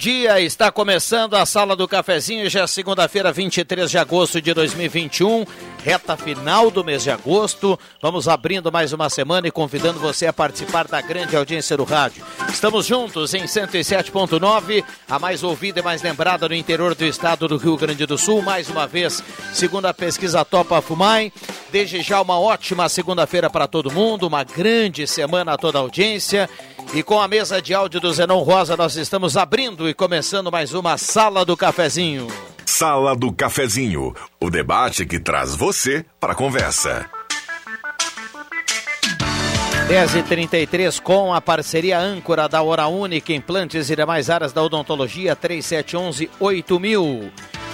Dia. Está começando a Sala do Cafezinho, já é segunda-feira, 23 de agosto de 2021, reta final do mês de agosto. Vamos abrindo mais uma semana e convidando você a participar da grande audiência do rádio. Estamos juntos em 107.9, a mais ouvida e mais lembrada no interior do estado do Rio Grande do Sul. Mais uma vez, segundo a pesquisa Topa Fumai. Desde já uma ótima segunda-feira para todo mundo, uma grande semana a toda a audiência. E com a mesa de áudio do Zenon Rosa, nós estamos abrindo e começando mais uma Sala do Cafezinho. Sala do Cafezinho, o debate que traz você para a conversa. 10h33 com a parceria âncora da Hora Única, implantes e demais áreas da odontologia 3711 8000.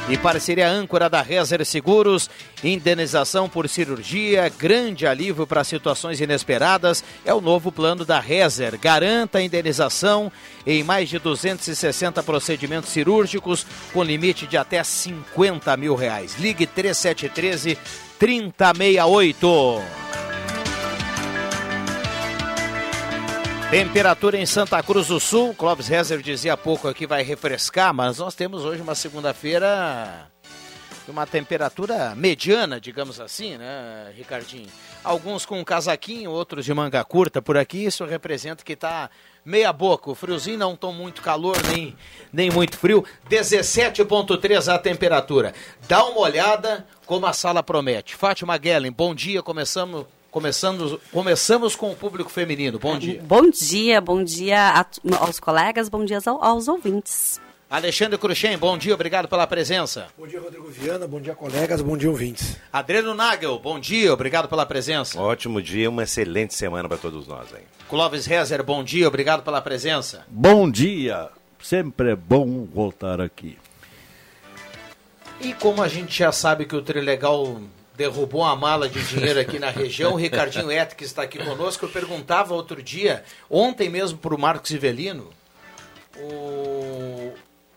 E parceria âncora da Rezer Seguros, indenização por cirurgia, grande alívio para situações inesperadas, é o novo plano da Rezer. Garanta a indenização em mais de 260 procedimentos cirúrgicos, com limite de até 50 mil reais. Ligue 3713 3068. Temperatura em Santa Cruz do Sul, Clóvis Rezer dizia há pouco aqui vai refrescar, mas nós temos hoje uma segunda-feira uma temperatura mediana, digamos assim, né, Ricardinho? Alguns com casaquinho, outros de manga curta por aqui, isso representa que está meia boca. O friozinho não tão muito calor, nem, nem muito frio. 17,3 a temperatura. Dá uma olhada como a sala promete. Fátima Guellen, bom dia, começamos Começando, começamos com o público feminino. Bom dia. Bom dia, bom dia a, aos colegas, bom dia aos, aos ouvintes. Alexandre Cruxem, bom dia, obrigado pela presença. Bom dia, Rodrigo Viana, bom dia, colegas, bom dia, ouvintes. Adriano Nagel, bom dia, obrigado pela presença. Ótimo dia, uma excelente semana para todos nós. Hein? Clóvis Rezer, bom dia, obrigado pela presença. Bom dia, sempre é bom voltar aqui. E como a gente já sabe que o Trilegal derrubou uma mala de dinheiro aqui na região. O Ricardinho Et, que está aqui conosco, eu perguntava outro dia, ontem mesmo para o Marcos Ivelino, o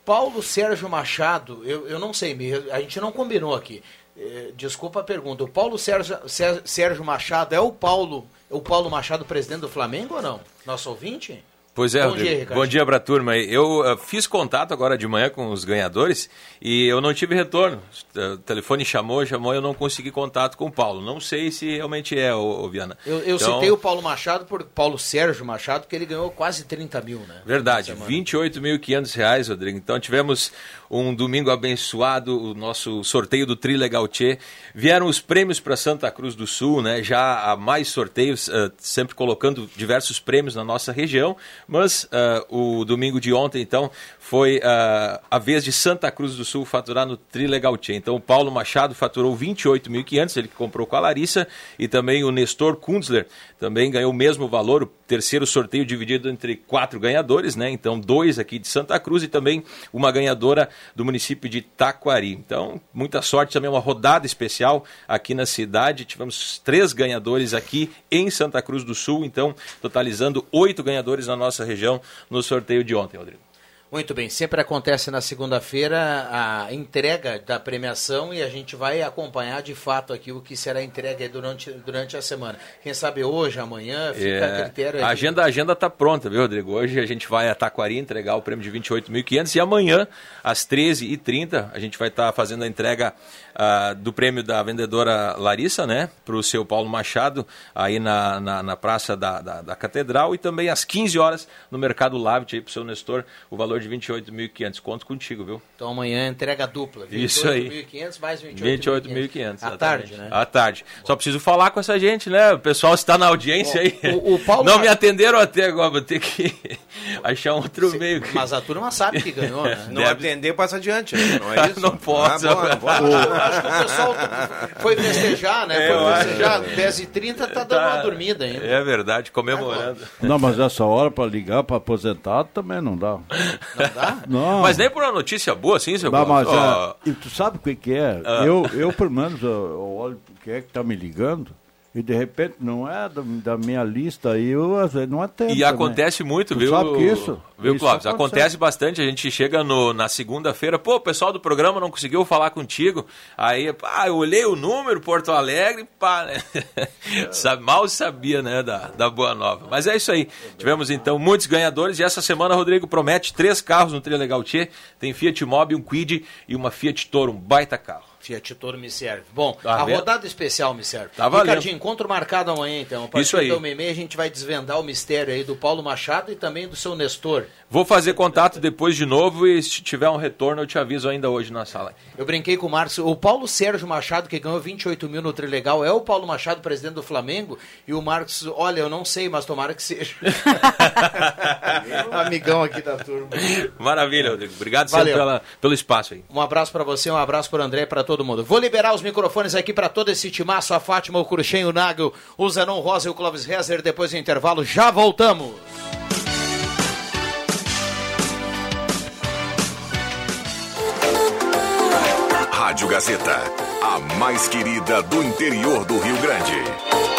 Paulo Sérgio Machado, eu, eu não sei, a gente não combinou aqui. Eh, desculpa a pergunta. O Paulo Sérgio, Sérgio Machado é o Paulo, o Paulo Machado presidente do Flamengo ou não? Nosso ouvinte? Pois é, bom dia, bom dia para a turma. Eu uh, fiz contato agora de manhã com os ganhadores e eu não tive retorno. O telefone chamou, chamou, eu não consegui contato com o Paulo. Não sei se realmente é, o, Viana. Eu, eu então... citei o Paulo Machado, por Paulo Sérgio Machado, porque ele ganhou quase 30 mil, né? Verdade, 28.500 reais, Rodrigo. Então tivemos um domingo abençoado, o nosso sorteio do Trilegal Tchê. Vieram os prêmios para Santa Cruz do Sul, né? Já há mais sorteios, uh, sempre colocando diversos prêmios na nossa região. Mas uh, o domingo de ontem, então, foi uh, a vez de Santa Cruz do Sul faturar no Trilegal Tchê. Então, o Paulo Machado faturou 28.500, ele que comprou com a Larissa, e também o Nestor Kunzler também ganhou o mesmo valor, o terceiro sorteio dividido entre quatro ganhadores, né? Então, dois aqui de Santa Cruz e também uma ganhadora do município de Taquari. Então, muita sorte também, uma rodada especial aqui na cidade. Tivemos três ganhadores aqui em Santa Cruz do Sul, então, totalizando oito ganhadores na nossa região no sorteio de ontem, Rodrigo. Muito bem, sempre acontece na segunda-feira a entrega da premiação e a gente vai acompanhar de fato aqui o que será entregue durante, durante a semana. Quem sabe hoje, amanhã, fica é, a critério. A agenda, a agenda está pronta, viu, Rodrigo? Hoje a gente vai a Taquari entregar o prêmio de 28.500 e amanhã, às 13h30, a gente vai estar tá fazendo a entrega uh, do prêmio da vendedora Larissa, né, para o seu Paulo Machado, aí na, na, na Praça da, da, da, Catedral, e também às 15 horas no Mercado Lavit, aí para o seu Nestor, o valor de 28.500. Conto contigo, viu? Então amanhã entrega dupla. Isso aí. 28.500 mais 28.500. 28.500. À tarde, né? À tarde. Só preciso falar com essa gente, né? O pessoal está na audiência aí. o- o Paulo Não me atenderam até agora, vou ter que achar um outro meio. que- Mas a turma sabe que ganhou, né? Não Deve- atender, passa adiante. né? Não é isso? Não posso. Ah, bom, não posso. Acho que o pessoal foi festejar, né? É, Foi acho. festejar. 10h30 tá dando uma dormida ainda. É verdade, comemorando. Não, mas essa hora para ligar para aposentado também não dá. Não dá? Não. Mas nem por uma notícia boa, assim, seu Não, mas, Clóvis? é, e tu sabe o que, que é? Ah. Eu, eu, pelo menos, eu, eu olho quem é que tá me ligando e de repente não é da, da minha lista aí, eu às vezes não atendo. E também. acontece muito, Tu viu? sabe que isso? Viu, Isso Clóvis? acontece. Acontece bastante. A gente chega no- na segunda-feira, pô, o pessoal do programa não conseguiu falar contigo. Aí, pá, eu olhei o número, Porto Alegre, pá, né? Sabe, mal sabia, né, da, da Boa Nova. Mas é isso aí. Tivemos, então, muitos ganhadores. E essa semana, Rodrigo promete três carros no Trilegal T. Tem Fiat Mobi, um Quid e uma Fiat Toro, um baita carro. Fiat Toro me serve. Bom, Tá a vendo? rodada especial me serve. Tá valendo. Ricardinho, encontro marcado amanhã, então. A partir Isso aí. do meio a gente vai desvendar o mistério aí do Paulo Machado e também do seu Nestor. Vou fazer contato depois de novo e se tiver um retorno eu te aviso ainda hoje na sala. Eu brinquei com o Marcos. O Paulo Sérgio Machado, que ganhou 28 mil no Trilegal, é o Paulo Machado, presidente do Flamengo. E o Marcos, olha, eu não sei, mas tomara que seja. Amigão aqui da turma. Maravilha, Rodrigo. Obrigado pela, pelo espaço aí. Um abraço pra você, um abraço pro André e pra todo mundo. Vou liberar os microfones aqui pra todo esse timaço, a Fátima, o Cruxem, o Nagel, o Zanon Rosa e o Clóvis Rezer. Depois do intervalo, já voltamos. Rádio Gazeta, a mais querida do interior do Rio Grande.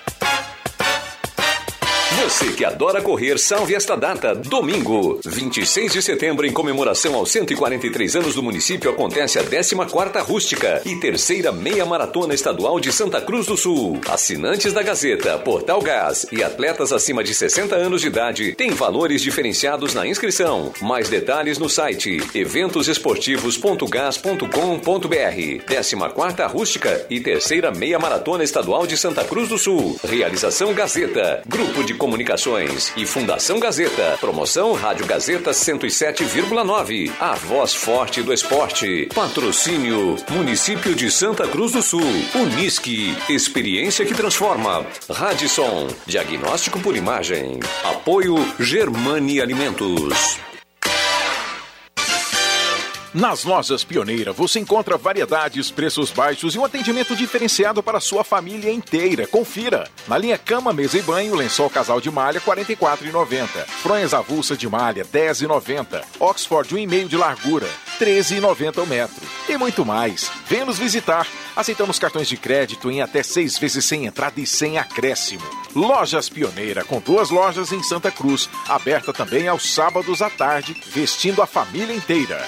Você que adora correr, salve esta data. Domingo, 26 de setembro, em comemoração aos 143 anos do município, acontece a 14ª Rústica e terceira meia maratona estadual de Santa Cruz do Sul. Assinantes da Gazeta, Portal Gás e atletas acima de 60 anos de idade têm valores diferenciados na inscrição. Mais detalhes no site eventosesportivos.gas.com.br. 14ª Rústica e terceira meia maratona estadual de Santa Cruz do Sul. Realização Gazeta, Grupo de Comunicações e Fundação Gazeta. Promoção Rádio Gazeta 107,9. A voz forte do esporte. Patrocínio Município de Santa Cruz do Sul. Unisque, experiência que transforma. Radisson, diagnóstico por imagem. Apoio Germani Alimentos. Nas lojas Pioneira você encontra variedades, preços baixos e um atendimento diferenciado para sua família inteira. Confira. Na linha cama, mesa e banho, lençol casal de malha R$ 44,90. Fronhas avulsa de malha R$ 10,90. Oxford 1,5 de largura R$ 13,90 o metro. E muito mais. Venha nos visitar. Aceitamos cartões de crédito em até seis vezes sem entrada e sem acréscimo. Lojas Pioneira, com duas lojas em Santa Cruz, aberta também aos sábados à tarde, vestindo a família inteira.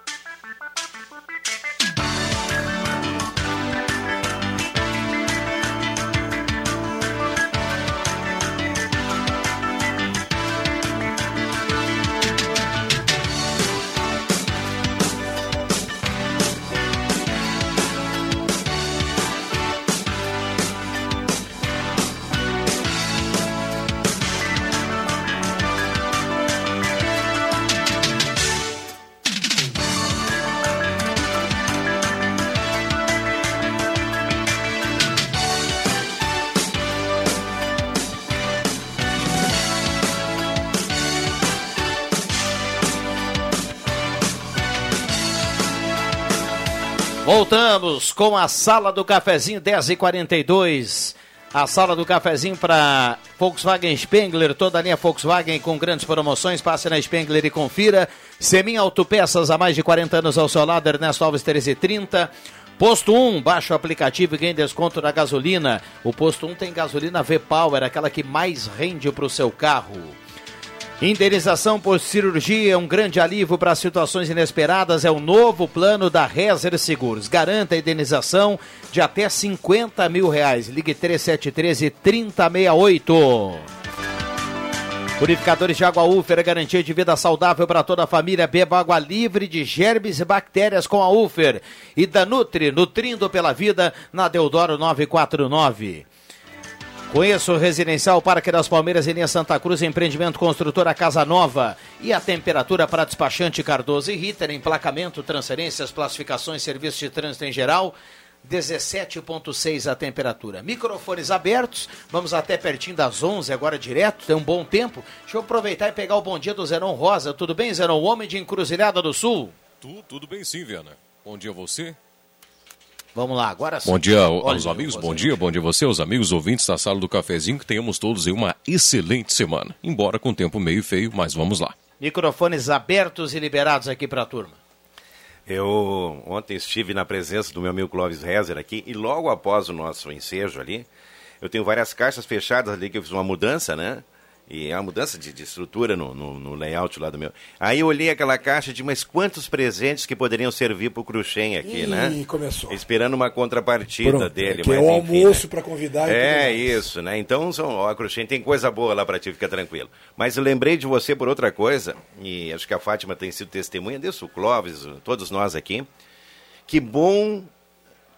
Com a sala do cafezinho 10h42. A sala do cafezinho para Volkswagen Spengler, toda a linha Volkswagen com grandes promoções. Passe na Spengler e confira. Semin Autopeças há mais de 40 anos ao seu lado, Ernesto Alves 1330. Posto 1, baixa o aplicativo e ganhe desconto na gasolina. O Posto 1 tem gasolina V-Power, aquela que mais rende para o seu carro. Indenização por cirurgia é um grande alívio para situações inesperadas. É o novo plano da Rezer Seguros. Garanta a indenização de até 50 mil reais. Ligue 3713 3068. Purificadores de água Ufer é garantia de vida saudável para toda a família. Beba água livre de germes e bactérias com a Ufer. E da Nutri, nutrindo pela vida, na Deodoro 949. Conheça o Residencial Parque das Palmeiras em linha Santa Cruz, empreendimento construtora Casa Nova. E a temperatura para despachante Cardoso e Ritter, emplacamento, transferências, classificações, serviços de trânsito em geral. 17,6 a temperatura. Microfones abertos, vamos até pertinho das 11 agora direto, tem um bom tempo. Deixa eu aproveitar e pegar o bom dia do Zenon Rosa. Tudo bem, Zenon? Homem de Encruzilhada do Sul? Tudo, tudo bem sim, Viana. Bom dia a você, Vamos lá, agora sim. Bom dia aos amigos, bom dia, bom dia a você, aos amigos ouvintes da sala do cafezinho, que tenhamos todos em uma excelente semana. Embora com tempo meio feio, mas vamos lá. Microfones abertos e liberados aqui para a turma. Eu ontem estive na presença do meu amigo Clóvis Rezer aqui e logo após o nosso ensejo ali, eu tenho várias caixas fechadas ali que eu fiz uma mudança, né? E é uma mudança de, de estrutura no, no, no, layout lá do meu. Aí eu olhei aquela caixa de mais quantos presentes que poderiam servir para o Cruxem aqui, né? começou. Esperando uma contrapartida Pronto, dele. que mas, é o enfim, almoço né? para convidar. e É isso, né? Então, são, ó, a Cruxem tem coisa boa lá para ti, fica tranquilo. Mas eu lembrei de você por outra coisa, e acho que a Fátima tem sido testemunha disso, o Clóvis, todos nós aqui. Que bom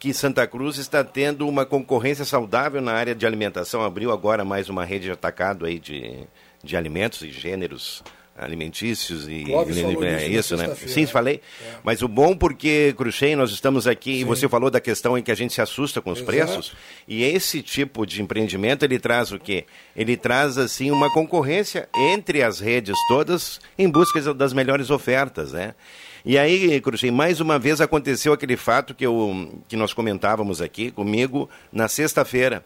que Santa Cruz está tendo uma concorrência saudável na área de alimentação. Abriu agora mais uma rede de atacado aí de, de alimentos e gêneros alimentícios e Clóvis é isso, né? Sim, falei. É. Mas o bom porque Cruxem, nós estamos aqui e Sim. você falou da questão em que a gente se assusta com os Exato. preços. E esse tipo de empreendimento ele traz o quê? Ele traz assim uma concorrência entre as redes todas em busca das melhores ofertas, né? E aí, Cruxem, mais uma vez aconteceu aquele fato que, eu, que nós comentávamos aqui comigo na sexta-feira.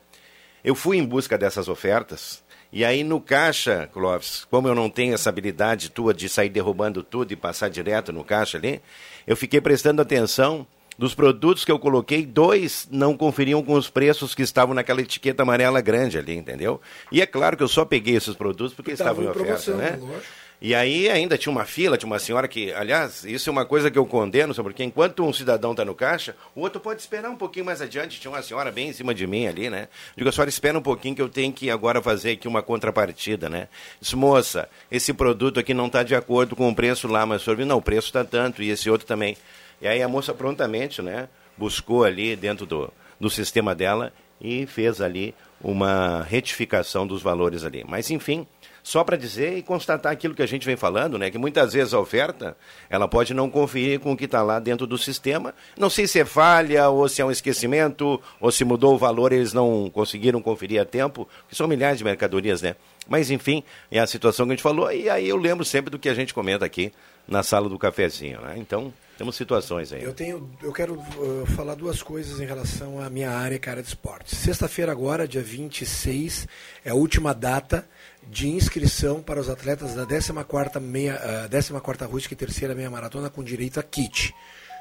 Eu fui em busca dessas ofertas. E aí no caixa, Clóvis, como eu não tenho essa habilidade tua de sair derrubando tudo e passar direto no caixa ali, eu fiquei prestando atenção dos produtos que eu coloquei, dois não conferiam com os preços que estavam naquela etiqueta amarela grande ali, entendeu? E é claro que eu só peguei esses produtos porque Estavam em oferta, né? lógico. E aí ainda tinha uma fila, tinha uma senhora que, aliás, isso é uma coisa que eu condeno, sabe? porque enquanto um cidadão está no caixa, o outro pode esperar um pouquinho mais adiante. Tinha uma senhora bem em cima de mim ali, né? Digo, a senhora espera um pouquinho que eu tenho que agora fazer aqui uma contrapartida, né? Disse, moça, esse produto aqui não está de acordo com o preço lá, mas o senhor não, o preço está tanto, e esse outro também. E aí a moça prontamente, né, buscou ali dentro do, do sistema dela e fez ali uma retificação dos valores ali. Mas enfim, só para dizer e constatar aquilo que a gente vem falando, né? Que muitas vezes a oferta ela pode não conferir com o que está lá dentro do sistema. Não sei se é falha ou se é um esquecimento ou se mudou o valor e eles não conseguiram conferir a tempo, que são milhares de mercadorias, né? Mas enfim, é a situação que a gente falou e aí eu lembro sempre do que a gente comenta aqui na sala do cafezinho, né? Então temos situações aí. Eu tenho, eu quero uh, falar duas coisas em relação à minha área, que é de esportes. Sexta-feira agora, dia 26, é a última data de inscrição para os atletas da 14ª meia, uh, 14ª rústica e terceira meia maratona com direito a kit.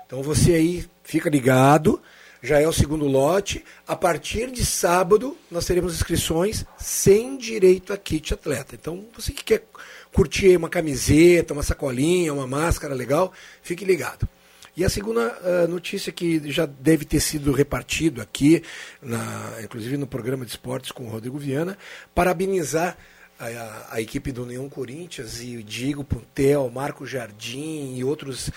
Então você aí fica ligado, já é o segundo lote. A partir de sábado nós teremos inscrições sem direito a kit atleta. Então você que quer curtir uma camiseta, uma sacolinha, uma máscara legal, fique ligado. E a segunda uh, notícia que já deve ter sido repartido aqui, na, inclusive no programa de esportes com o Rodrigo Viana, parabenizar a, a, equipe do União Corinthians e o Diego Puntel, Marco Jardim e outros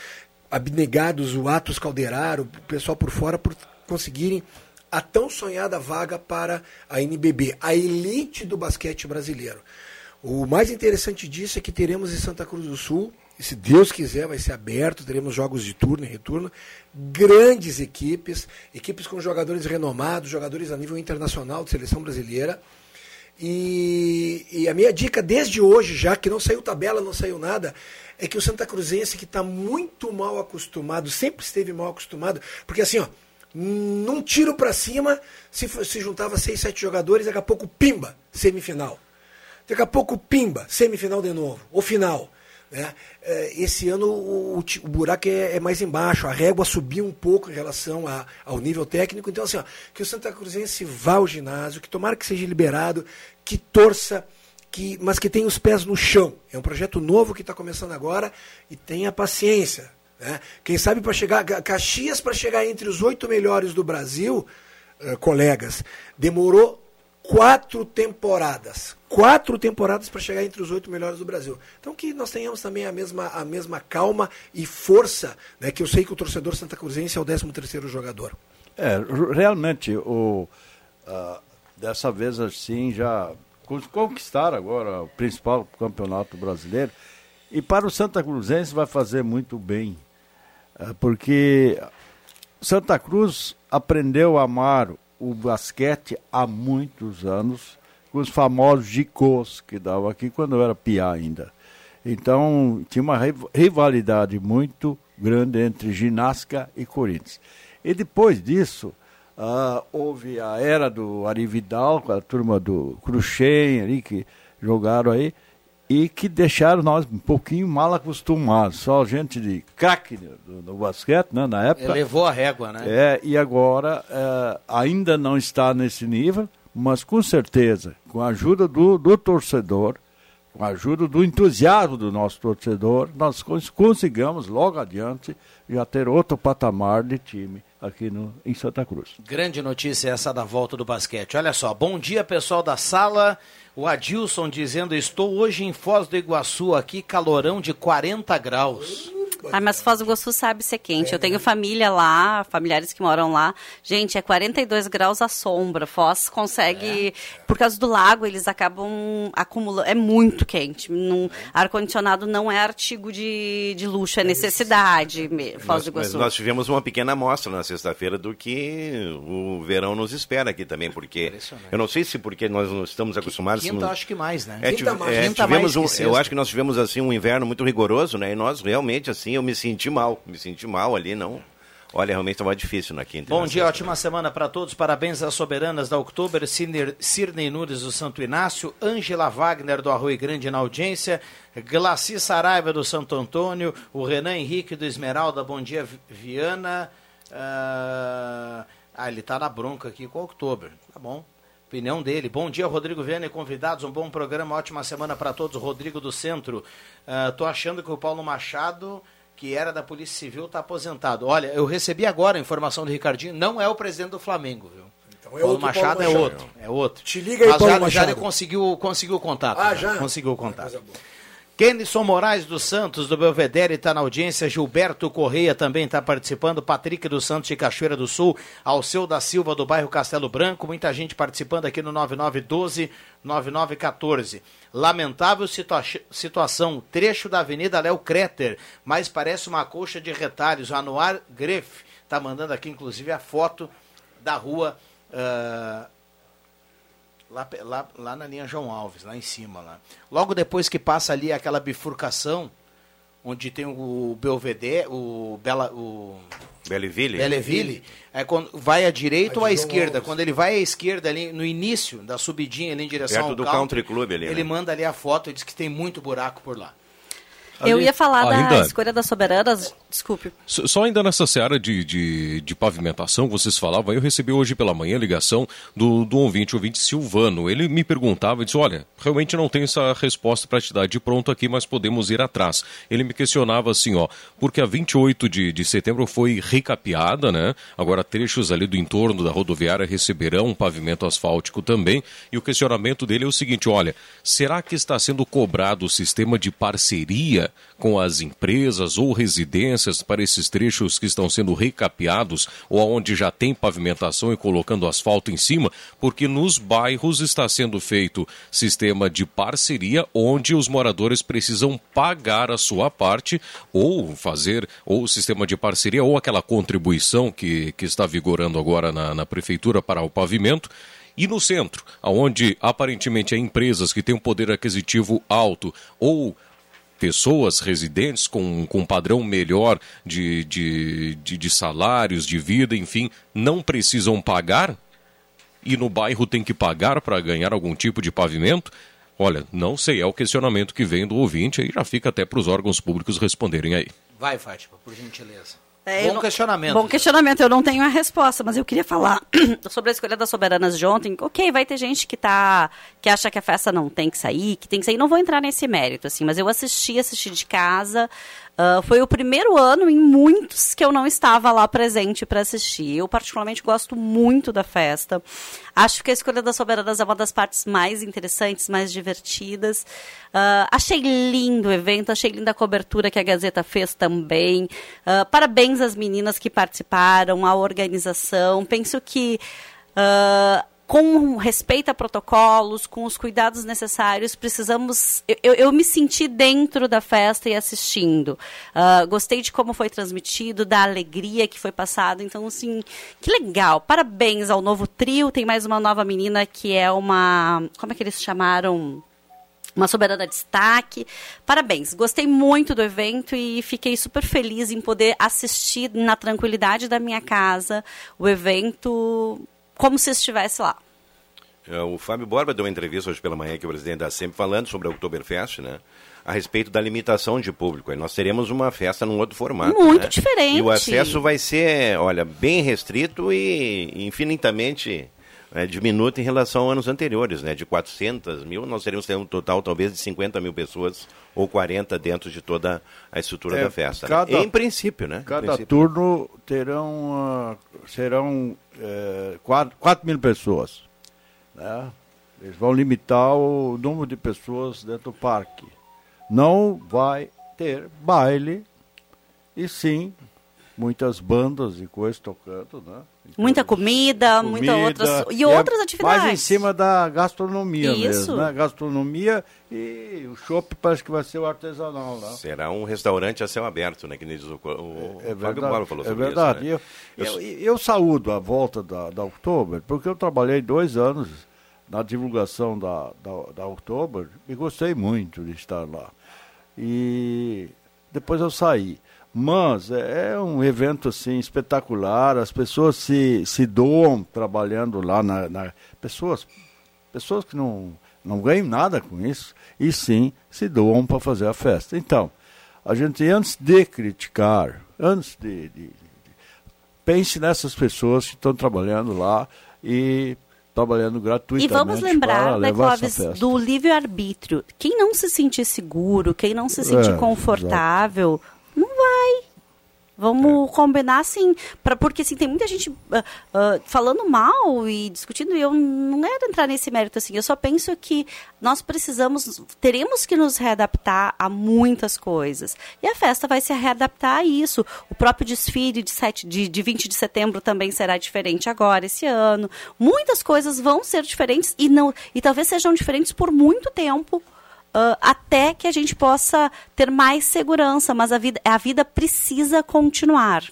abnegados, o Atos Calderaro, o pessoal por fora, por conseguirem a tão sonhada vaga para a NBB, a elite do basquete brasileiro. O mais interessante disso é que teremos em Santa Cruz do Sul, se Deus quiser vai ser aberto, teremos jogos de turno e retorno, grandes equipes, equipes com jogadores renomados, jogadores a nível internacional de seleção brasileira. E, e a minha dica desde hoje, já que não saiu tabela, não saiu nada, é que o Santa Cruzense, que está muito mal acostumado, sempre esteve mal acostumado, porque assim, ó, num tiro para cima, se, se juntava seis, sete jogadores, daqui a pouco, pimba, semifinal. Daqui a pouco, pimba, semifinal de novo, ou final. Né? É, esse ano o, o buraco é, é, mais embaixo, a régua subiu um pouco em relação a, ao nível técnico. Então, assim, ó, que o Santa Cruzense vá ao ginásio, que tomara que seja liberado, que torça, que, mas que tenha os pés no chão. É um projeto novo que está começando agora e tenha paciência. Né? Quem sabe para chegar, Caxias para chegar entre os oito melhores do Brasil, uh, colegas, demorou quatro temporadas. Quatro temporadas para chegar entre os oito melhores do Brasil. Então que nós tenhamos também a mesma, a mesma calma e força, né, que eu sei que o torcedor Santa Cruzense é o 13 terceiro jogador. É, realmente, o, uh, dessa vez assim já conquistaram agora o principal campeonato brasileiro. E para o Santa Cruzense vai fazer muito bem, uh, porque Santa Cruz aprendeu a amar o basquete há muitos anos, com os famosos Gicos que davam aqui quando eu era piá ainda. Então, tinha uma rivalidade muito grande entre ginástica e Corinthians. E depois disso, uh, houve a era do Ari Vidal, com a turma do Cruxem ali, que jogaram aí, e que deixaram nós um pouquinho mal acostumados. Só gente de craque do, do, basquete, né, na época. Levou a régua, né? É, e agora é, ainda não está nesse nível, mas com certeza, com a ajuda do, do torcedor, com a ajuda do entusiasmo do nosso torcedor, nós consigamos logo adiante já ter outro patamar de time aqui no, em Santa Cruz. Grande notícia essa da volta do basquete. Olha só, bom dia pessoal da sala. O Adilson dizendo: Estou hoje em Foz do Iguaçu, aqui calorão de 40 graus. Ah, mas Foz do Iguaçu sabe ser quente. Eu tenho família lá, familiares que moram lá. Gente, é 42 graus à sombra. Foz consegue, é. por causa do lago, eles acabam acumulando. É muito quente. Num, ar-condicionado não é artigo de, de luxo, é necessidade. Foz nós, do Iguaçu. nós tivemos uma pequena amostra na sexta-feira do que o verão nos espera aqui também, porque eu não sei se porque nós não estamos acostumados. Quinta, no... acho que mais, né? É, Quinta, mais. É, tivemos mais um, eu acho que nós tivemos assim um inverno muito rigoroso, né? E nós realmente assim eu me senti mal. Me senti mal ali, não. Olha, realmente estava difícil na quinta. Bom dia, ótima semana para todos. Parabéns às soberanas da Oktober, Cirnei Nunes do Santo Inácio, Ângela Wagner do Arroio Grande na audiência, Glaci Saraiva do Santo Antônio, o Renan Henrique do Esmeralda, bom dia, Viana. Uh... Ah, ele está na bronca aqui com o Oktober. Tá bom. Opinião dele. Bom dia, Rodrigo Viana e convidados. Um bom programa, ótima semana para todos. Rodrigo do Centro. Uh, tô achando que o Paulo Machado, que era da Polícia Civil, está aposentado. Olha, eu recebi agora a informação do Ricardinho, não é o presidente do Flamengo, viu? Então é Paulo, Machado Paulo Machado é outro, é outro. Te liga aí, Mas Paulo já, Machado. já ele conseguiu, conseguiu o contato. Ah, já? Conseguiu o contato. Kenison Moraes dos Santos, do Belvedere, está na audiência. Gilberto Correia também está participando. Patrick dos Santos de Cachoeira do Sul. Alceu da Silva, do bairro Castelo Branco. Muita gente participando aqui no 9912-9914. Lamentável situa situação. Trecho da Avenida Léo Creter, mas parece uma coxa de retalhos. Anuar Greff está mandando aqui, inclusive, a foto da rua. Uh Lá, lá, lá na linha João Alves, lá em cima. Lá. Logo depois que passa ali aquela bifurcação, onde tem o Belvedere, o Bela. O... Belleville. Belleville. É quando vai à direita ou à esquerda. Alves. Quando ele vai à esquerda ali no início da subidinha ali em direção Perto ao do country, country Club ali. Ele né? manda ali a foto e diz que tem muito buraco por lá. Eu ia falar ainda... da escolha das soberanas, desculpe. Só ainda nessa seara de, de, de, pavimentação, vocês falavam, eu recebi hoje pela manhã a ligação do, do ouvinte, ouvinte Silvano. Ele me perguntava, disse, olha, realmente não tenho essa resposta para te dar de pronto aqui, mas podemos ir atrás. Ele me questionava assim, ó, porque a 28 de, de setembro foi recapeada, né? Agora trechos ali do entorno da rodoviária receberão um pavimento asfáltico também. E o questionamento dele é o seguinte, olha, será que está sendo cobrado o sistema de parceria com as empresas ou residências para esses trechos que estão sendo recapeados ou onde já tem pavimentação e colocando asfalto em cima, porque nos bairros está sendo feito sistema de parceria onde os moradores precisam pagar a sua parte ou fazer ou sistema de parceria ou aquela contribuição que, que está vigorando agora na, na prefeitura para o pavimento. E no centro, onde aparentemente há empresas que têm um poder aquisitivo alto ou pessoas residentes com, com um padrão melhor de, de, de, de salários, de vida, enfim, não precisam pagar? E no bairro tem que pagar para ganhar algum tipo de pavimento? Olha, não sei, é o questionamento que vem do ouvinte e já fica até para os órgãos públicos responderem aí. Vai, Fátima, por gentileza. É, Bom não- questionamento. Bom questionamento, eu não tenho a resposta, mas eu queria falar sobre a escolha das soberanas de ontem. Ok, vai ter gente que tá que acha que a festa não tem que sair, que tem que sair. Não vou entrar nesse mérito, assim, mas eu assisti, assisti de casa. Ah, foi o primeiro ano em muitos que eu não estava lá presente para assistir. Eu particularmente gosto muito da festa. Acho que a escolha das soberanas é uma das partes mais interessantes, mais divertidas. Ah, achei lindo o evento, achei linda a cobertura que a Gazeta fez também. Ah, parabéns às meninas que participaram, à organização. Penso que ah, com respeito a protocolos, com os cuidados necessários, precisamos. Eu, eu- me senti dentro da festa e assistindo. Ah, gostei de como foi transmitido, da alegria que foi passada. Então, assim, que legal. Parabéns ao novo trio. Tem mais uma nova menina que é uma. Como é que eles chamaram? Uma soberana destaque. Parabéns. Gostei muito do evento e fiquei super feliz em poder assistir na tranquilidade da minha casa o evento como se estivesse lá. É, O Fábio Borba deu uma entrevista hoje pela manhã, que o presidente da SEMP, falando sobre a Oktoberfest, né? A respeito da limitação de público. Aí nós teremos uma festa num outro formato. Muito né? diferente. E o acesso vai ser, olha, bem restrito e infinitamente é, diminuto em relação a anos anteriores, né? De 400 mil, nós teremos ter um total talvez de 50 mil pessoas ou 40 dentro de toda a estrutura É, da festa. né? cada- Em princípio, né? Cada princípio. turno terão, ah, serão 4 mil pessoas. né? Eles vão limitar o número de pessoas dentro do parque. Não vai ter baile, e sim muitas bandas e coisas tocando, né? Muita comida, muita Comida, outras e é outras atividades. Mais em cima da gastronomia Isso. mesmo, né? Gastronomia e o shopping parece que vai ser o artesanal lá. Será um restaurante a céu aberto, né? Que nem diz o, o, É Fábio verdade, falou é sobre verdade. isso. né? eu, eu, eu saúdo a volta da, da Oktober, porque eu trabalhei dois anos na divulgação da, da, da Oktober e gostei muito de estar lá. E depois eu saí. Mas é é um evento assim espetacular, as pessoas se, se doam trabalhando lá na, na- pessoas pessoas que não não ganham nada com isso e sim se doam para fazer a festa. Então, a gente antes de criticar, antes de, de- de- pense nessas pessoas que estão trabalhando lá e trabalhando E gratuitamente vamos para lembrar, né, Clóvis, do livre-arbítrio. Quem não se sentir seguro, quem não se sentir É, confortável, não vai. Vamos combinar assim, pra, porque assim, tem muita gente ah, ah, falando mal e discutindo, e eu não quero entrar nesse mérito assim, eu só penso que nós precisamos, teremos que nos readaptar a muitas coisas. E a festa vai se readaptar a isso. O próprio desfile de, 7, de, de 20 de setembro também será diferente agora, esse ano. Muitas coisas vão ser diferentes e, não, e talvez sejam diferentes por muito tempo. Ah, até que a gente possa ter mais segurança, mas a vida, a vida precisa continuar.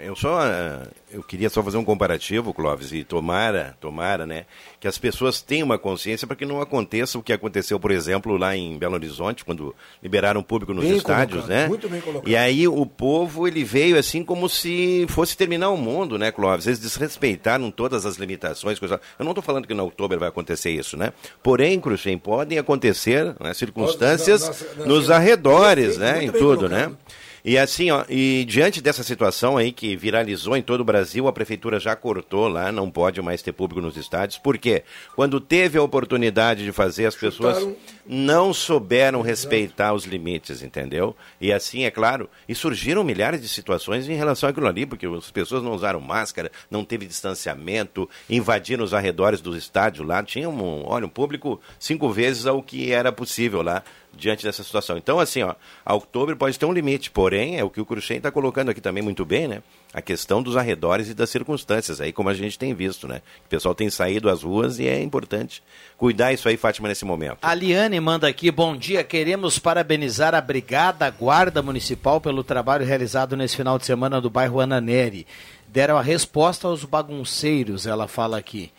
Eu só eh, eu queria só fazer um comparativo, Clóvis, e tomara, tomara, né, que as pessoas tenham uma consciência para que não aconteça o que aconteceu, por exemplo, lá em Belo Horizonte, quando liberaram o público nos Bem estádios, colocado, né? muito bem colocado. E aí o povo ele veio assim como se fosse terminar o mundo, né, Clóvis? Eles desrespeitaram todas as limitações. Coisa... Eu não estou falando que no outubro vai acontecer isso, né? Porém, Cruxem, podem acontecer né, circunstâncias Nossa, nossa, nos nossa, arredores, né, muito em bem tudo, colocado. né? E assim, ó, e diante dessa situação aí que viralizou em todo o Brasil, a prefeitura já cortou lá, não pode mais ter público nos estádios. Por quê? Quando teve a oportunidade de fazer, as pessoas Chutaram. não souberam respeitar os limites, entendeu? E assim, é claro, e surgiram milhares de situações em relação àquilo ali, porque as pessoas não usaram máscara, não teve distanciamento, invadiram os arredores dos estádios lá, tinha um, olha, um público cinco vezes ao que era possível lá diante dessa situação. Então, assim, ó, outubro pode ter um limite, porém, é o que o Cruxem está colocando aqui também muito bem, né? A questão dos arredores e das circunstâncias, aí como a gente tem visto, né? O pessoal tem saído às ruas e é importante cuidar isso aí, Fátima, nesse momento. A Liane manda aqui, bom dia, queremos parabenizar a Brigada Guarda Municipal pelo trabalho realizado nesse final de semana do bairro Ananeri. Deram a resposta aos bagunceiros, ela fala aqui.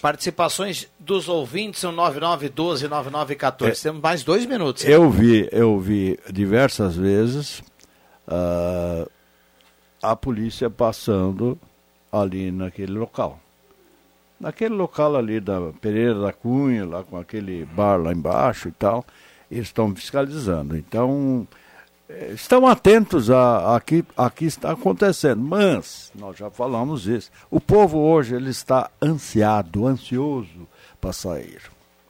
Participações dos ouvintes são 9912-9914. É. Temos mais dois minutos. Eu vi, eu vi diversas vezes ah, a polícia passando ali naquele local. naquele local ali da Pereira da Cunha, lá com aquele bar lá embaixo e tal, eles estão fiscalizando. Então, estão atentos a, a, que, a que está acontecendo. Mas, nós já falamos isso, o povo hoje ele está ansiado, ansioso para sair.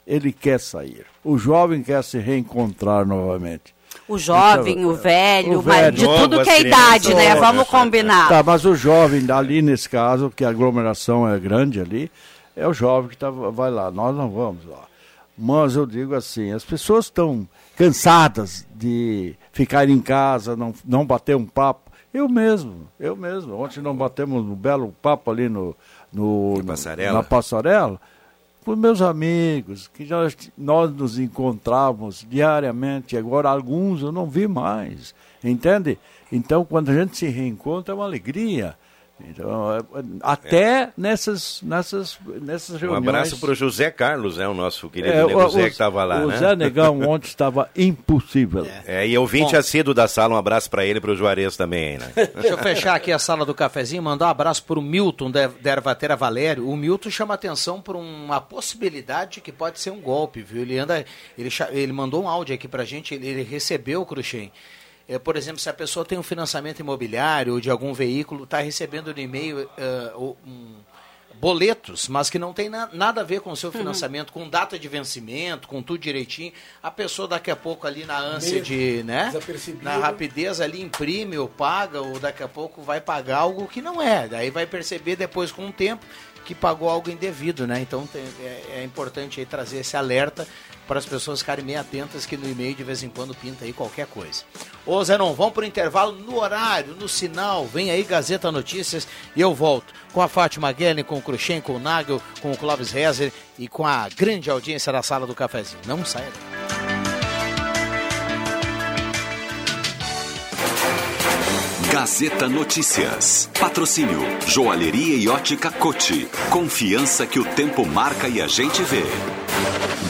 Ele quer sair. O jovem quer se reencontrar novamente. O jovem, Então, o velho, o velho. de tudo que é idade, né? Vamos combinar. Tá, mas o jovem ali nesse caso, que a aglomeração é grande ali, é o jovem que tá, vai lá. Nós não vamos lá. Mas eu digo assim, as pessoas estão cansadas de ficar em casa, não, não bater um papo. Eu mesmo, eu mesmo. Ontem não batemos um belo papo ali no, no, Na passarela. na passarela com meus amigos, que nós, nós nos encontrávamos diariamente, agora alguns eu não vi mais, entende? Então, quando a gente se reencontra, é uma alegria. Então, é- até nessas, nessas, nessas Um reuniões. abraço para o José Carlos, né, o nosso querido É, o- o- que estava lá, O né? Zé Negão ontem estava impossível. É, e ouvinte Bom. assíduo da sala, um abraço para ele e para o Juarez também, né? Deixa eu fechar aqui a sala do cafezinho, mandar um abraço para o Milton da da Ervatera Valério. O Milton chama atenção por uma possibilidade que pode ser um golpe, viu? Ele anda, ele, ele mandou um áudio aqui pra gente, ele, ele recebeu o Cruxem. É, por exemplo, se a pessoa tem um financiamento imobiliário ou de algum veículo, está recebendo no e-mail o- um, boletos, mas que não tem na- nada a ver com o seu financiamento, com data de vencimento, com tudo direitinho. A pessoa daqui a pouco ali na ânsia Meio de, né? Na rapidez ali imprime ou paga, ou daqui a pouco vai pagar algo que não é. Daí vai perceber depois com o tempo que pagou algo indevido, né? Então tem- é, é importante trazer esse alerta para as pessoas ficarem meio atentas que no e-mail de vez em quando pinta aí qualquer coisa. Ô Zenon, vamos pro intervalo no horário, no sinal. Vem aí Gazeta Notícias e eu volto com a Fátima Guellen, com o Cruxem, com o Nagel, com o Clóvis Rezer e com a grande audiência da sala do cafezinho. Não saia daí. Gazeta Notícias. Patrocínio Joalheria e Ótica Cote. Confiança que o tempo marca e a gente vê.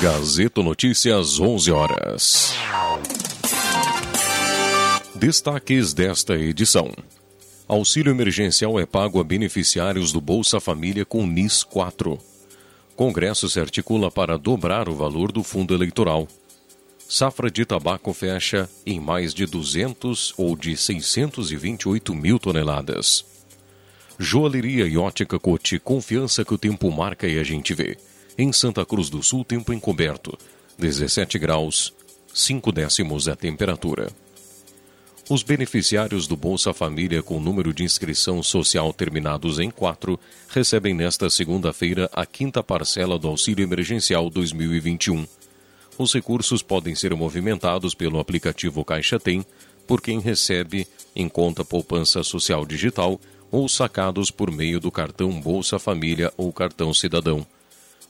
Gazeta Notícias, 11 horas. Destaques desta edição. Auxílio emergencial é pago a beneficiários do Bolsa Família com NIS 4. Congresso se articula para dobrar o valor do fundo eleitoral. Safra de tabaco fecha em mais de 200 ou de 628 mil toneladas. Joalheria e ótica Cote, confiança que o tempo marca e a gente vê. Em Santa Cruz do Sul, tempo encoberto, 17 graus, 5 décimos a temperatura. Os beneficiários do Bolsa Família com número de inscrição social terminados em 4 recebem nesta segunda-feira a quinta parcela do Auxílio Emergencial 2021. Os recursos podem ser movimentados pelo aplicativo Caixa Tem por quem recebe em conta poupança social digital ou sacados por meio do cartão Bolsa Família ou cartão Cidadão.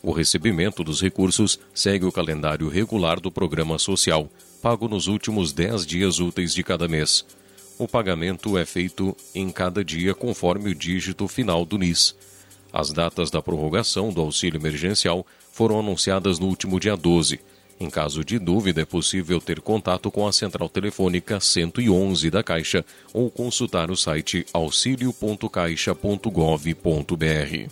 O recebimento dos recursos segue o calendário regular do programa social, pago nos últimos 10 dias úteis de cada mês. O pagamento é feito em cada dia conforme o dígito final do NIS. As datas da prorrogação do auxílio emergencial foram anunciadas no último dia 12. Em caso de dúvida, é possível ter contato com a central telefônica 111 da Caixa ou consultar o site auxilio.caixa.gov.br.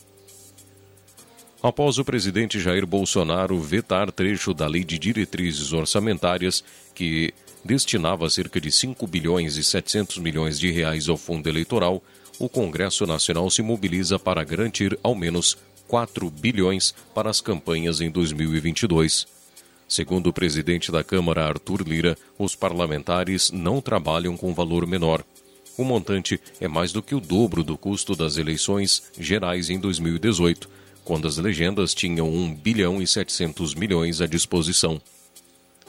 Após o presidente Jair Bolsonaro vetar trecho da Lei de Diretrizes Orçamentárias que destinava cerca de 5 bilhões e 700 milhões de reais ao fundo eleitoral, o Congresso Nacional se mobiliza para garantir ao menos 4 bilhões para as campanhas em 2022. Segundo o presidente da Câmara, Arthur Lira, os parlamentares não trabalham com valor menor. O montante é mais do que o dobro do custo das eleições gerais em 2018, quando as legendas tinham 1 bilhão e 700 milhões à disposição.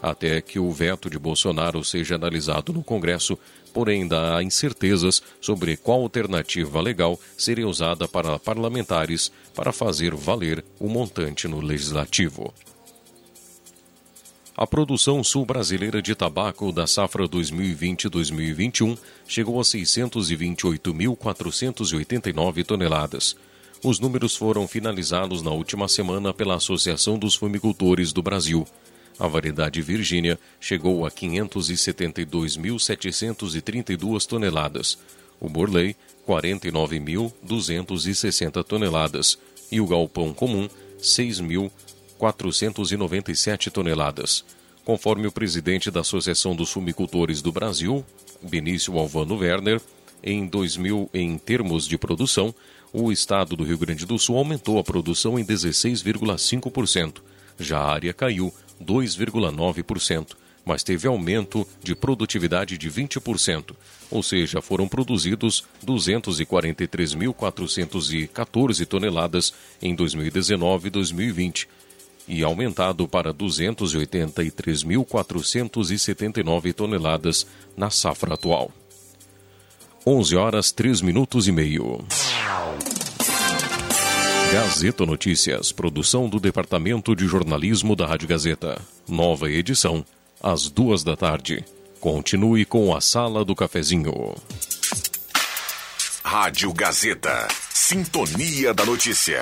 Até que o veto de Bolsonaro seja analisado no Congresso, porém ainda há incertezas sobre qual alternativa legal seria usada para parlamentares para fazer valer o montante no legislativo. A produção sul-brasileira de tabaco da safra 2020-2021 chegou a 628.489 toneladas. Os números foram finalizados na última semana pela Associação dos Fumicultores do Brasil. A variedade Virgínia chegou a 572.732 toneladas. O Burley, 49.260 toneladas. e o galpão comum 6.497 toneladas. Conforme o presidente da Associação dos Fumicultores do Brasil, Benício Alvano Werner, em 2000, em termos de produção, o estado do Rio Grande do Sul aumentou a produção em 16,5%. Já a área caiu 2,9%, mas teve aumento de produtividade de 20%, ou seja, foram produzidos 243.414 toneladas em 2019 e 2020 e aumentado para 283.479 toneladas na safra atual. 11 horas 3 minutos e meio. Gazeta Notícias, produção do Departamento de Jornalismo da Rádio Gazeta. Nova edição, às duas da tarde. Continue com a Sala do Cafezinho. Rádio Gazeta. Sintonia da Notícia.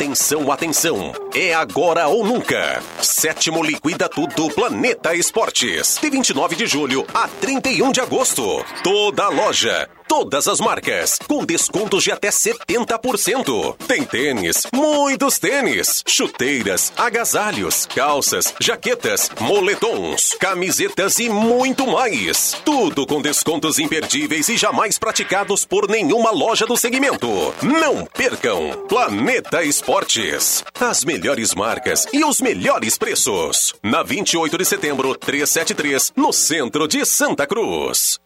Atenção, atenção! É agora ou nunca. Sétimo Liquida Tudo Planeta Esportes. De 29 de julho a 31 de agosto. Toda loja. Todas as marcas, com descontos de até 70%. Tem tênis, muitos tênis, chuteiras, agasalhos, calças, jaquetas, moletons, camisetas e muito mais. Tudo com descontos imperdíveis e jamais praticados por nenhuma loja do segmento. Não percam! Planeta Esportes. As melhores marcas e os melhores preços. Na 28 de setembro, 373, no centro de Santa Cruz.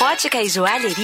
Ótica e Joalheria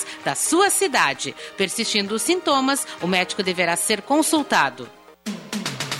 da sua cidade. Persistindo os sintomas, o médico deverá ser consultado.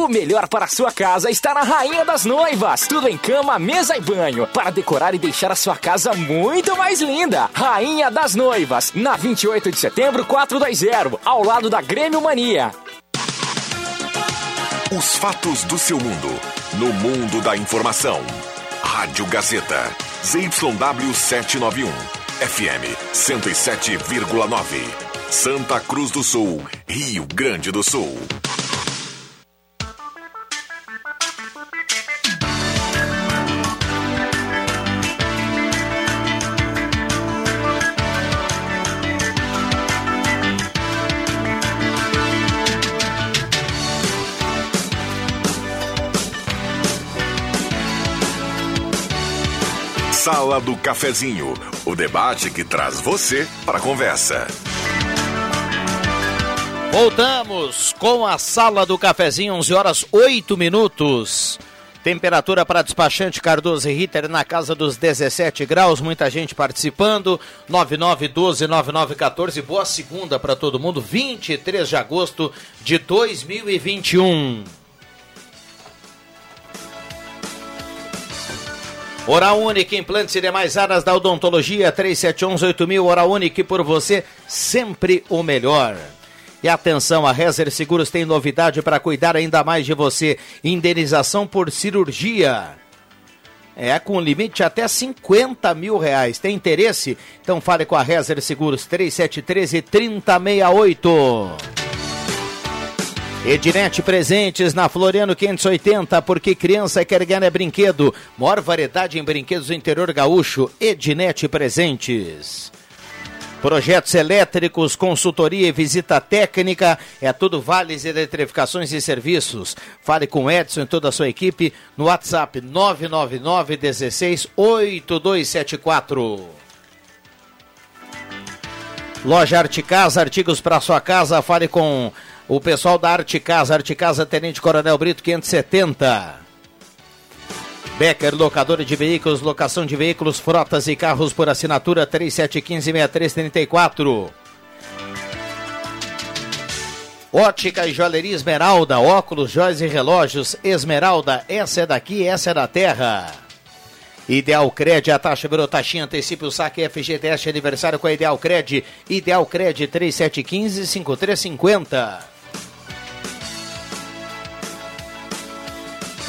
O melhor para a sua casa está na Rainha das Noivas. Tudo em cama, mesa e banho. Para decorar e deixar a sua casa muito mais linda. Rainha das Noivas. Na 28 de setembro, 420. Ao lado da Grêmio Mania. Os fatos do seu mundo. No mundo da informação. Rádio Gazeta. ZYW 791, FM 107,9. Santa Cruz do Sul, Rio Grande do Sul. Sala do Cafezinho, o debate que traz você para a conversa. Voltamos com a Sala do Cafezinho, 11 horas 8 minutos. Temperatura para despachante Cardoso e Ritter na casa dos 17 graus, muita gente participando. 9912-9914. Boa segunda para todo mundo, 23 de agosto de 2021. Oral Unique, implantes e demais áreas da odontologia, 3711-8000. Oral Unique, por você, sempre o melhor. E atenção, a Rezer Seguros tem novidade para cuidar ainda mais de você. Indenização por cirurgia. É, com limite até 50 mil reais. Tem interesse? Então fale com a Rezer Seguros, 3713 3068. Ednet Presentes na Floriano 580, porque criança quer ganhar é brinquedo. Maior variedade em brinquedos do interior gaúcho. Ednet Presentes. Projetos elétricos, consultoria e visita técnica, é tudo Vales Eletrificações e Serviços. Fale com Edson e toda a sua equipe no WhatsApp 999 16 8274. Loja Arte Casa, artigos para sua casa, fale com o pessoal da Arte Casa, Arte Casa Tenente Coronel Brito 570. Becker, locadora de veículos, locação de veículos, frotas e carros por assinatura 3715-6334. Ótica e joalheria Esmeralda, óculos, joias e relógios Esmeralda, essa é daqui, essa é da terra. Ideal Cred, a taxa virou taxinha, antecipe o saque FGTS aniversário com a Ideal Cred. Ideal Cred 3715-5350.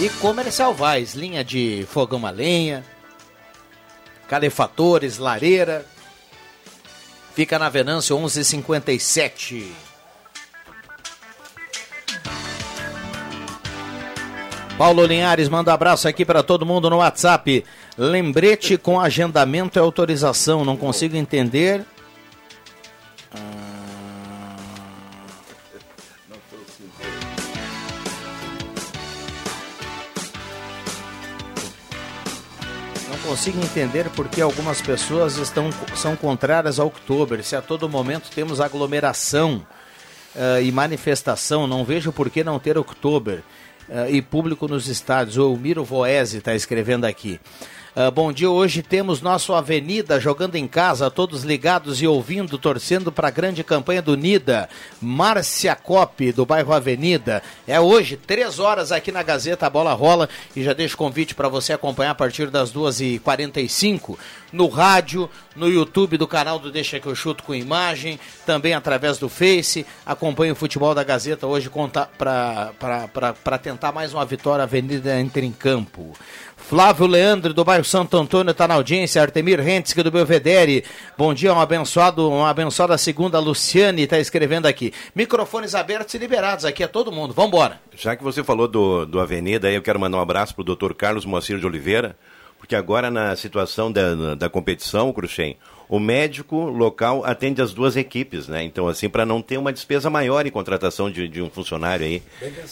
E Comercial Vaz, linha de fogão a lenha, calefatores, lareira. Fica na Venâncio 1157. Paulo Linhares manda abraço aqui para todo mundo no WhatsApp. Lembrete com agendamento e autorização. Não consigo entender. Consigo entender porque algumas pessoas estão, são contrárias ao outubro. Se a todo momento temos aglomeração uh, e manifestação, não vejo por que não ter outubro uh, e público nos estádios. O Miro Voese está escrevendo aqui. Uh, bom dia, hoje temos nosso Avenida jogando em casa, todos ligados e ouvindo, torcendo para a grande campanha do Nida. Márcia Cop, do bairro Avenida. É hoje, três horas aqui na Gazeta, a bola rola e já deixo convite para você acompanhar a partir das 2h45 no rádio, no YouTube do canal do Deixa que eu chuto com imagem, também através do Face. Acompanhe o futebol da Gazeta hoje para tentar mais uma vitória. A Avenida entra em campo. Flávio Leandro, do bairro Santo Antônio, está na audiência. Artemir Rentzik, do Belvedere. Bom dia, um abençoado, uma abençoada segunda. Luciane está escrevendo aqui. Microfones abertos e liberados aqui a todo mundo. Vamos embora. Já que você falou do, do Avenida, eu quero mandar um abraço para o doutor Carlos Moacir de Oliveira, porque agora na situação da, da competição, Cruxem, o médico local atende as duas equipes, né? Então, assim, para não ter uma despesa maior em contratação de, de um funcionário aí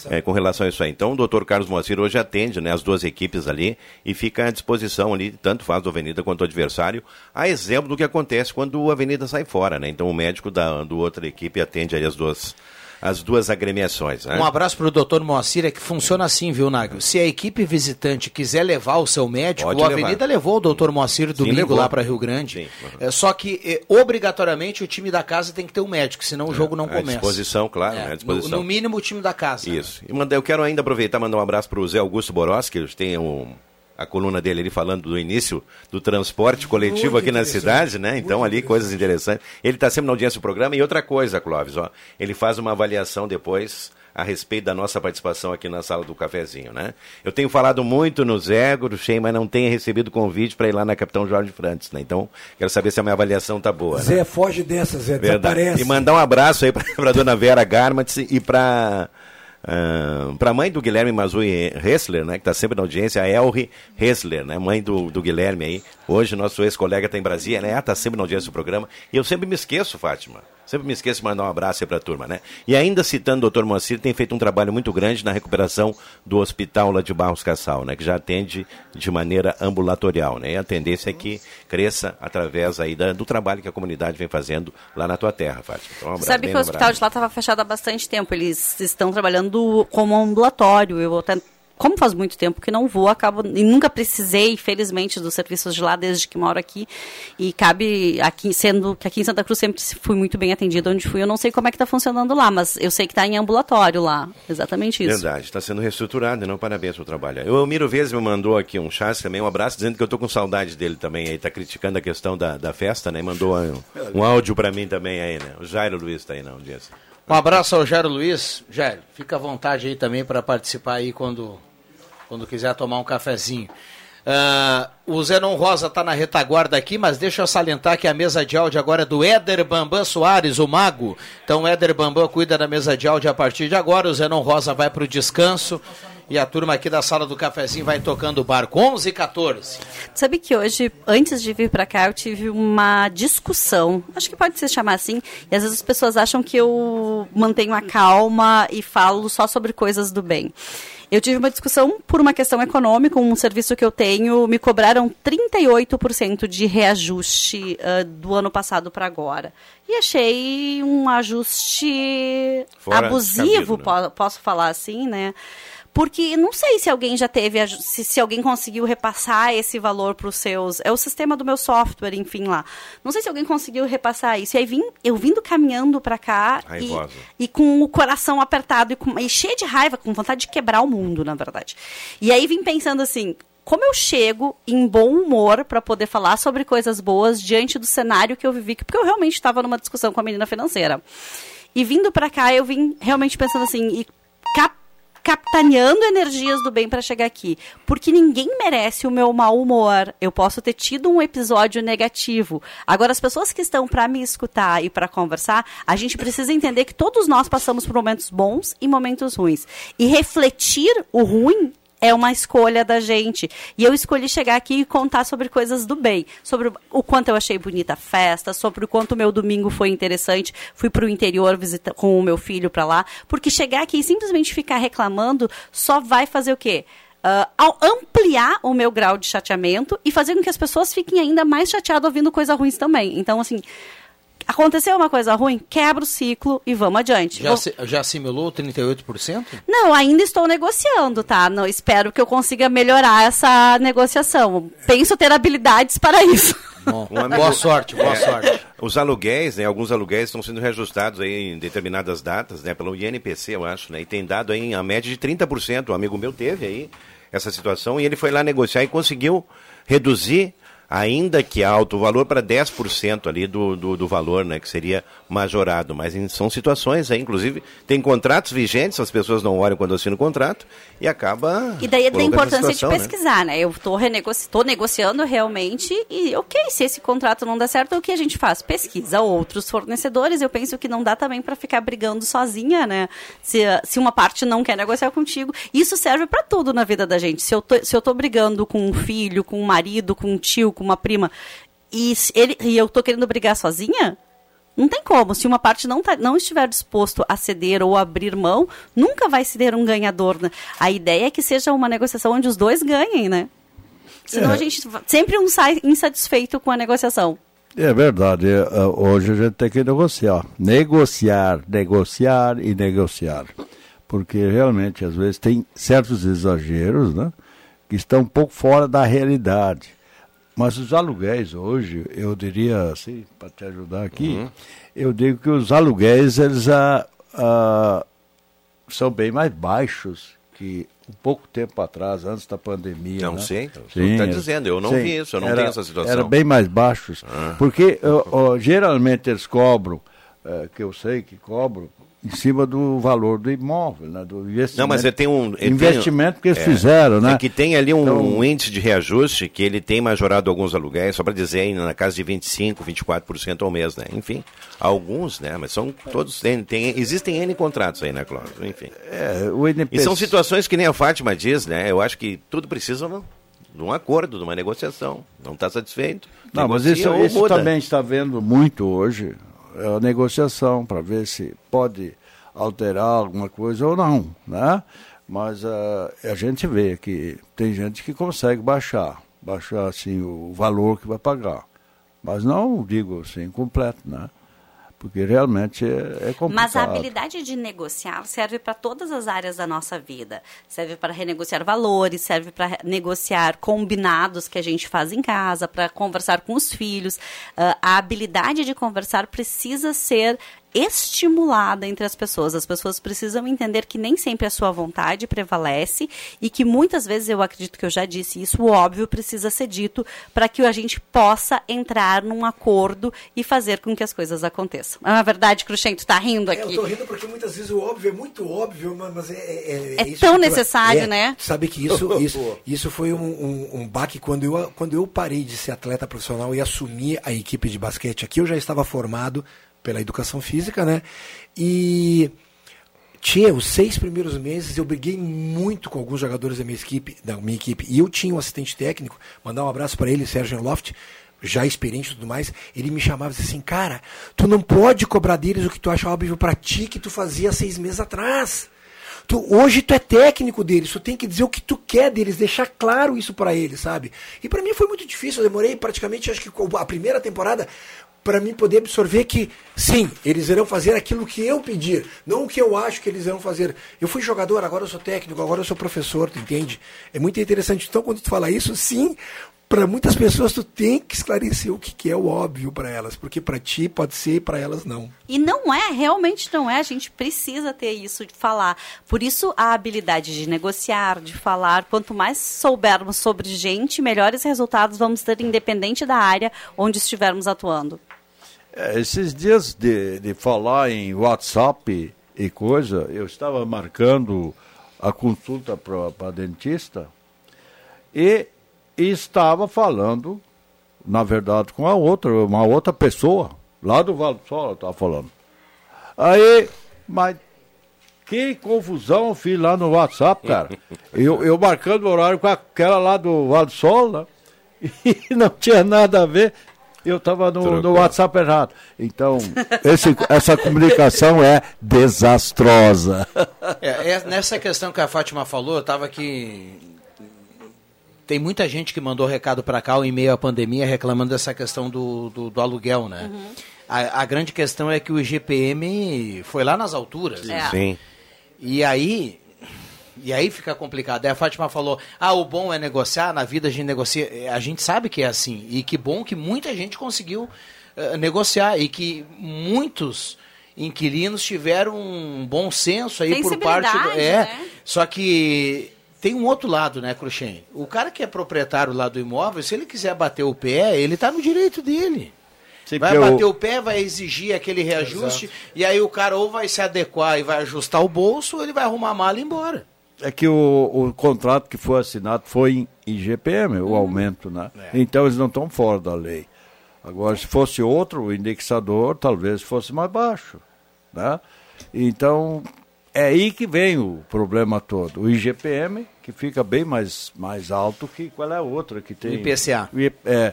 é, com relação a isso aí. Então, o doutor Carlos Moacir hoje atende né, as duas equipes ali e fica à disposição ali, tanto faz do Avenida quanto do adversário, a exemplo do que acontece quando o Avenida sai fora, né? Então, o médico da do outra equipe atende aí as duas as duas agremiações. Né? Um abraço para o doutor Moacir, é que funciona assim, viu, Nagel? Se a equipe visitante quiser levar o seu médico, Pode o levar. Avenida levou o doutor Moacir domingo levou. lá para Rio Grande. É, só que, é, obrigatoriamente, o time da casa tem que ter um médico, senão o jogo não à começa. disposição, claro, É, né? à no, disposição. no mínimo, o time da casa. Isso. E manda, eu quero ainda aproveitar e mandar um abraço para o Zé Augusto Boros, que tem um, a coluna dele ali falando do início do transporte coletivo Muito aqui na cidade, né? Então ali coisas interessantes. Ele está sempre na audiência do programa e outra coisa, Clóvis, ó, ele faz uma avaliação depois a respeito da nossa participação aqui na sala do cafezinho, né? Eu tenho falado muito no Zé Gruxem, mas não tenho recebido convite para ir lá na Capitão Jorge Frantes, né? Então, quero saber se a minha avaliação tá boa, né? Zé, foge dessa, Zé, Verdade. desaparece. E mandar um abraço aí para dona Vera Garmatz e para para a mãe do Guilherme Mazui Hessler, né, que está sempre na audiência, a Elri Hessler, né, mãe do, do Guilherme aí. Hoje nosso ex-colega está em Brasília, né, está sempre na audiência do programa. E eu sempre me esqueço, Fátima. Sempre me esqueço de mandar um abraço aí para a turma, né? E ainda citando o Dr. Moacir, tem feito um trabalho muito grande na recuperação do hospital lá de Barros Cassal, né? Que já atende de maneira ambulatorial, né? E a tendência é que cresça através aí da- do trabalho que a comunidade vem fazendo lá na tua terra, Fátima. Então, um abraço Sabe que o hospital de lá estava fechado há bastante tempo. Eles estão trabalhando como ambulatório. Eu até, como faz muito tempo que não vou, acabo e nunca precisei, felizmente, dos serviços de lá desde que moro aqui. E cabe aqui, sendo que aqui em Santa Cruz sempre fui muito bem atendida onde fui. Eu não sei como é que está funcionando lá, mas eu sei que está em ambulatório lá. Exatamente isso. Verdade, está sendo reestruturado, não? Parabéns pelo trabalho. O Elmiro Vezes me mandou aqui um chás também, um abraço, dizendo que eu estou com saudade dele também. Aí está criticando a questão da, da festa, né? Mandou um, um áudio para mim também aí, né? O Jairo Luiz está aí, não, diz. Um abraço ao Jairo Luiz. Jairo, fica à vontade aí também para participar aí quando, quando quiser tomar um cafezinho. Ah, o Zenon Rosa está na retaguarda aqui, mas deixa eu salientar que a mesa de áudio agora é do Éder Bambam Soares, o mago. Então o Éder Bambam cuida da mesa de áudio a partir de agora. O Zenon Rosa vai para o descanso. E a turma aqui da sala do cafezinho vai tocando o barco. 11 e 14. Sabe que hoje, antes de vir pra cá, eu tive uma discussão. Acho que pode se chamar assim. E às vezes as pessoas acham que eu mantenho a calma e falo só sobre coisas do bem. Eu tive uma discussão por uma questão econômica, um serviço que eu tenho, me cobraram 38% de reajuste ah, do ano passado para agora. E achei um ajuste Fora abusivo, cabido, né? po- posso falar assim, né? Porque não sei se alguém já teve, se, se alguém conseguiu repassar esse valor para os seus. É o sistema do meu software, enfim, lá. Não sei se alguém conseguiu repassar isso. E aí vim, eu vindo caminhando para cá e, e com o coração apertado e, com, e cheio de raiva, com vontade de quebrar o mundo, na verdade. E aí vim pensando assim. Como eu chego em bom humor para poder falar sobre coisas boas diante do cenário que eu vivi, porque eu realmente estava numa discussão com a menina financeira. E vindo para cá, eu vim realmente pensando assim, e cap capitaneando energias do bem para chegar aqui. Porque ninguém merece o meu mau humor. Eu posso ter tido um episódio negativo. Agora, as pessoas que estão para me escutar e para conversar, a gente precisa entender que todos nós passamos por momentos bons e momentos ruins. E refletir o ruim é uma escolha da gente. E eu escolhi chegar aqui e contar sobre coisas do bem. Sobre o quanto eu achei bonita a festa, sobre o quanto o meu domingo foi interessante. Fui para o interior visitar com o meu filho para lá. Porque chegar aqui e simplesmente ficar reclamando só vai fazer o quê? Ao ampliar o meu grau de chateamento e fazer com que as pessoas fiquem ainda mais chateadas ouvindo coisa ruins também. Então, assim, aconteceu uma coisa ruim, quebra o ciclo e vamos adiante. Já, Vou- já assimilou 38%? não, ainda estou negociando, tá? Não, espero que eu consiga melhorar essa negociação. Penso ter habilidades para isso. Um amigo- Boa sorte, boa É, sorte. Os aluguéis, né, alguns aluguéis estão sendo reajustados aí em determinadas datas, né, pelo INPC, eu acho, né, e tem dado aí a média de 30%. Um amigo meu teve aí essa situação e ele foi lá negociar e conseguiu reduzir, ainda que alto, o valor para 10% ali do, do, do valor, né, que seria majorado. Mas são situações aí, inclusive, tem contratos vigentes, as pessoas não olham quando assinam o contrato e acaba. E daí é da importância de situação, né? pesquisar, né? Eu estou renegoci negociando realmente e, ok, se esse contrato não der certo, o que a gente faz? Pesquisa outros fornecedores. Eu penso que não dá também para ficar brigando sozinha, né? Se, se uma parte não quer negociar contigo. Isso serve para tudo na vida da gente. Se eu, tô, se eu tô brigando com um filho, com um marido, com um tio, com uma prima, e, ele, e eu tô querendo brigar sozinha, não tem como. Se uma parte não, tá, não estiver disposto a ceder ou abrir mão, nunca vai se ter um ganhador. Né? A ideia é que seja uma negociação onde os dois ganhem, né? Senão É. a gente sempre um sai insatisfeito com a negociação. É verdade. é, é, Hoje a gente tem que negociar. Negociar, negociar e negociar. Porque realmente, às vezes, tem certos exageros né, que estão um pouco fora da realidade. Mas os aluguéis hoje, eu diria assim, para te ajudar aqui, eu digo que os aluguéis eles ah, ah, são bem mais baixos que um pouco tempo atrás, antes da pandemia. Não né? sei, senhor está dizendo, eu não vi isso, eu não era- tenho essa situação. Era bem mais baixos, Ah. porque ó, ó, geralmente eles cobram, eh, que eu sei que cobram, em cima do valor do imóvel, né, do investimento. Não, mas ele tem um ele tem- investimento que eles é, fizeram, né? É que tem ali um, Então- um índice de reajuste que ele tem majorado alguns aluguéis, só para dizer, aí, na casa de 25, 24% ao mês, né? Enfim, alguns, né? Mas são todos tem, tem existem N contratos aí, né, Cláudio? Enfim. É, o E são situações que nem a Fátima diz, né? Eu acho que tudo precisa não, de um acordo, de uma negociação. Não está satisfeito? Não, mas isso, isso também está vendo muito hoje, a negociação, para ver se pode alterar alguma coisa ou não, né? Mas ah, a gente vê que tem gente que consegue baixar, baixar assim o valor que vai pagar. Mas não digo assim completo, né? Porque realmente é, é complicado. Mas a habilidade de negociar serve para todas as áreas da nossa vida. Serve para renegociar valores, serve para negociar combinados que a gente faz em casa, para conversar com os filhos. Ah, a habilidade de conversar precisa ser estimulada entre as pessoas. As pessoas precisam entender que nem sempre a sua vontade prevalece e que muitas vezes, eu acredito que eu já disse isso, o óbvio precisa ser dito para que a gente possa entrar num acordo e fazer com que as coisas aconteçam. É uma verdade, Cruxento, tá rindo É, aqui. eu tô rindo porque muitas vezes o óbvio é muito óbvio, ma- mas é. É, É isso tão que necessário, é, né? Sabe que isso, isso, isso foi um, um, um baque quando eu, quando eu parei de ser atleta profissional e assumi a equipe de basquete aqui, eu já estava formado pela educação física, né? E. Tinha os seis primeiros meses, eu briguei muito com alguns jogadores da minha equipe, da minha equipe. E eu tinha um assistente técnico, mandar um abraço para ele, Sérgio Loft, já experiente e tudo mais. Ele me chamava e disse assim: Cara, tu não pode cobrar deles o que tu acha óbvio para ti que tu fazia seis meses atrás. Tu, hoje tu é técnico deles, tu tem que dizer o que tu quer deles, deixar claro isso para eles, sabe? E para mim foi muito difícil, eu demorei praticamente, acho que a primeira temporada para mim poder absorver que sim, eles irão fazer aquilo que eu pedir, não o que eu acho que eles irão fazer. Eu fui jogador, agora eu sou técnico, agora eu sou professor, tu entende? É muito interessante. Então, quando tu fala isso, sim, para muitas pessoas tu tem que esclarecer o que, que é o óbvio para elas, porque para ti pode ser, para elas não. E não é, realmente não é. A gente precisa ter isso de falar. Por isso, a habilidade de negociar, de falar. Quanto mais soubermos sobre gente, melhores resultados vamos ter, independente da área onde estivermos atuando. É, esses dias de, de falar em WhatsApp e coisa, eu estava marcando a consulta para dentista e, e estava falando, na verdade, com a outra, uma outra pessoa, lá do Vale do Sol, eu estava falando. Aí, mas que confusão eu fiz lá no WhatsApp, cara. Eu, eu marcando o horário com aquela lá do Vale do Sol, né? E não tinha nada a ver. Eu estava no, no WhatsApp errado. Então, esse, essa comunicação é desastrosa. É, é, nessa questão que a Fátima falou, eu estava aqui. Tem muita gente que mandou recado para cá em meio à pandemia reclamando dessa questão do, do, do aluguel, né? A, a grande questão é que o IGPM foi lá nas alturas. É. Sim. E aí, e aí fica complicado. Aí a Fátima falou: ah, o bom é negociar, na vida a gente negocia. A gente sabe que é assim. E que bom que muita gente conseguiu eh, negociar e que muitos inquilinos tiveram um bom senso aí por parte do. É, né? só que. Tem um outro lado, né, Cruxem? O cara que é proprietário lá do imóvel, se ele quiser bater o pé, ele está no direito dele. vai porque bater o- o pé, vai exigir aquele reajuste, e aí o cara ou vai se adequar e vai ajustar o bolso, ou ele vai arrumar a mala e ir embora. É que o, o contrato que foi assinado foi em IGPM, o aumento, né? Então eles não estão fora da lei. Agora, se fosse outro indexador, talvez fosse mais baixo, né? Então, é aí que vem o problema todo. O IGPM, que fica bem mais, mais alto que qual é a outra que tem. IPCA. É.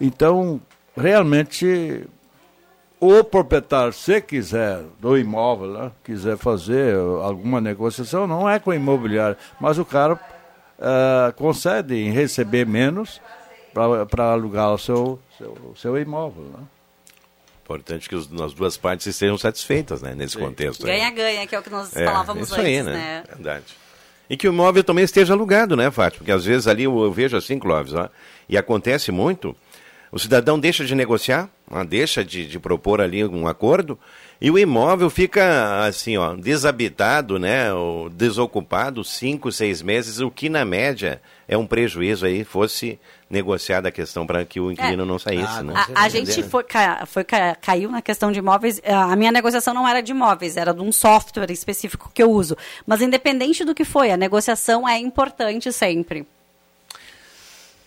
Então, realmente, o proprietário, se quiser, do imóvel, né, quiser fazer alguma negociação, não é com o imobiliário, mas o cara uh, concede em receber menos para alugar o seu, seu, seu imóvel. Né? Importante que os, as duas partes estejam satisfeitas, né, nesse contexto. aí. Ganha-ganha, que é o que nós É, falávamos isso antes, aí, né? né? Verdade. E que o imóvel também esteja alugado, né, Fátima? Porque às vezes ali eu, eu vejo assim, Clóvis, ó, e acontece muito, o cidadão deixa de negociar, ah, deixa de, de propor ali um acordo, e o imóvel fica assim, ó, desabitado, né, ou desocupado cinco, seis meses, o que na média é um prejuízo aí, fosse negociada a questão para que o inquilino É. não saísse, né? A, a gente foi, foi ca- caiu na questão de imóveis. A minha negociação não era de imóveis, era de um software específico que eu uso. Mas independente do que foi, a negociação é importante sempre.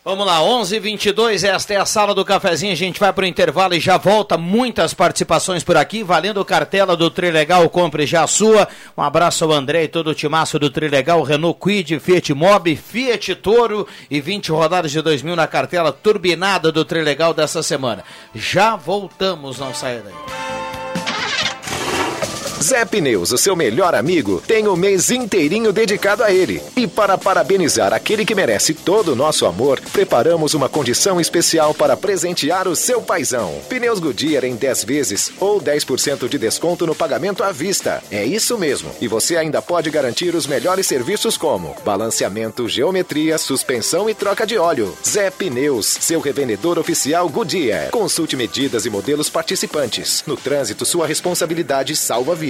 Vamos lá, 11 h 22 esta é a sala do cafezinho, a gente vai para o intervalo e já volta, muitas participações por aqui, valendo cartela do Trilegal, compre já a sua, um abraço ao André e todo o timaço do Trilegal, Renault Quid, Fiat Mobi, Fiat Toro e 20 rodadas de 2000 na cartela turbinada do Trilegal dessa semana. Já voltamos, não saia daí. Zé Pneus, o seu melhor amigo, tem o mês inteirinho dedicado a ele. E para parabenizar aquele que merece todo o nosso amor, preparamos uma condição especial para presentear o seu paizão. Pneus Goodyear em 10 vezes ou 10% de desconto no pagamento à vista. É isso mesmo. E você ainda pode garantir os melhores serviços como balanceamento, geometria, suspensão e troca de óleo. Zé Pneus, seu revendedor oficial Goodyear. Consulte medidas e modelos participantes. No trânsito, sua responsabilidade salva vidas.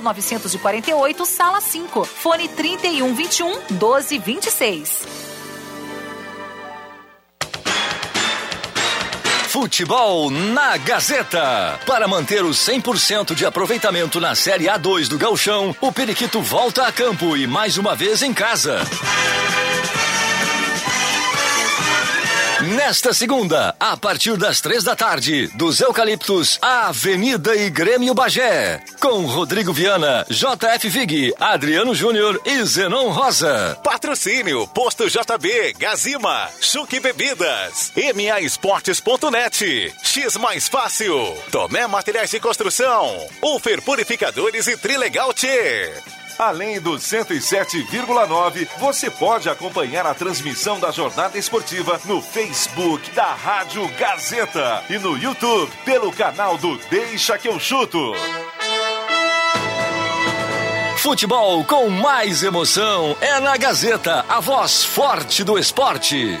948, sala 5. Fone 3121 1226. Futebol na Gazeta. Para manter o 100% de aproveitamento na Série A2 do Gauchão, o Periquito volta a campo e mais uma vez em casa. Nesta segunda, a partir das três da tarde, dos Eucaliptos, Avenida e Grêmio Bagé. Com Rodrigo Viana, JF Vig, Adriano Júnior e Zenon Rosa. Patrocínio, Posto JB, Gazima, Chuque Bebidas, MA Esportes.net, X Mais Fácil, Tomé Materiais de Construção, Ufer Purificadores e Trilegal T. Além do 107,9, você pode acompanhar a transmissão da jornada esportiva no Facebook da Rádio Gazeta e no YouTube pelo canal do Deixa que eu chuto. Futebol com mais emoção é na Gazeta, a voz forte do esporte.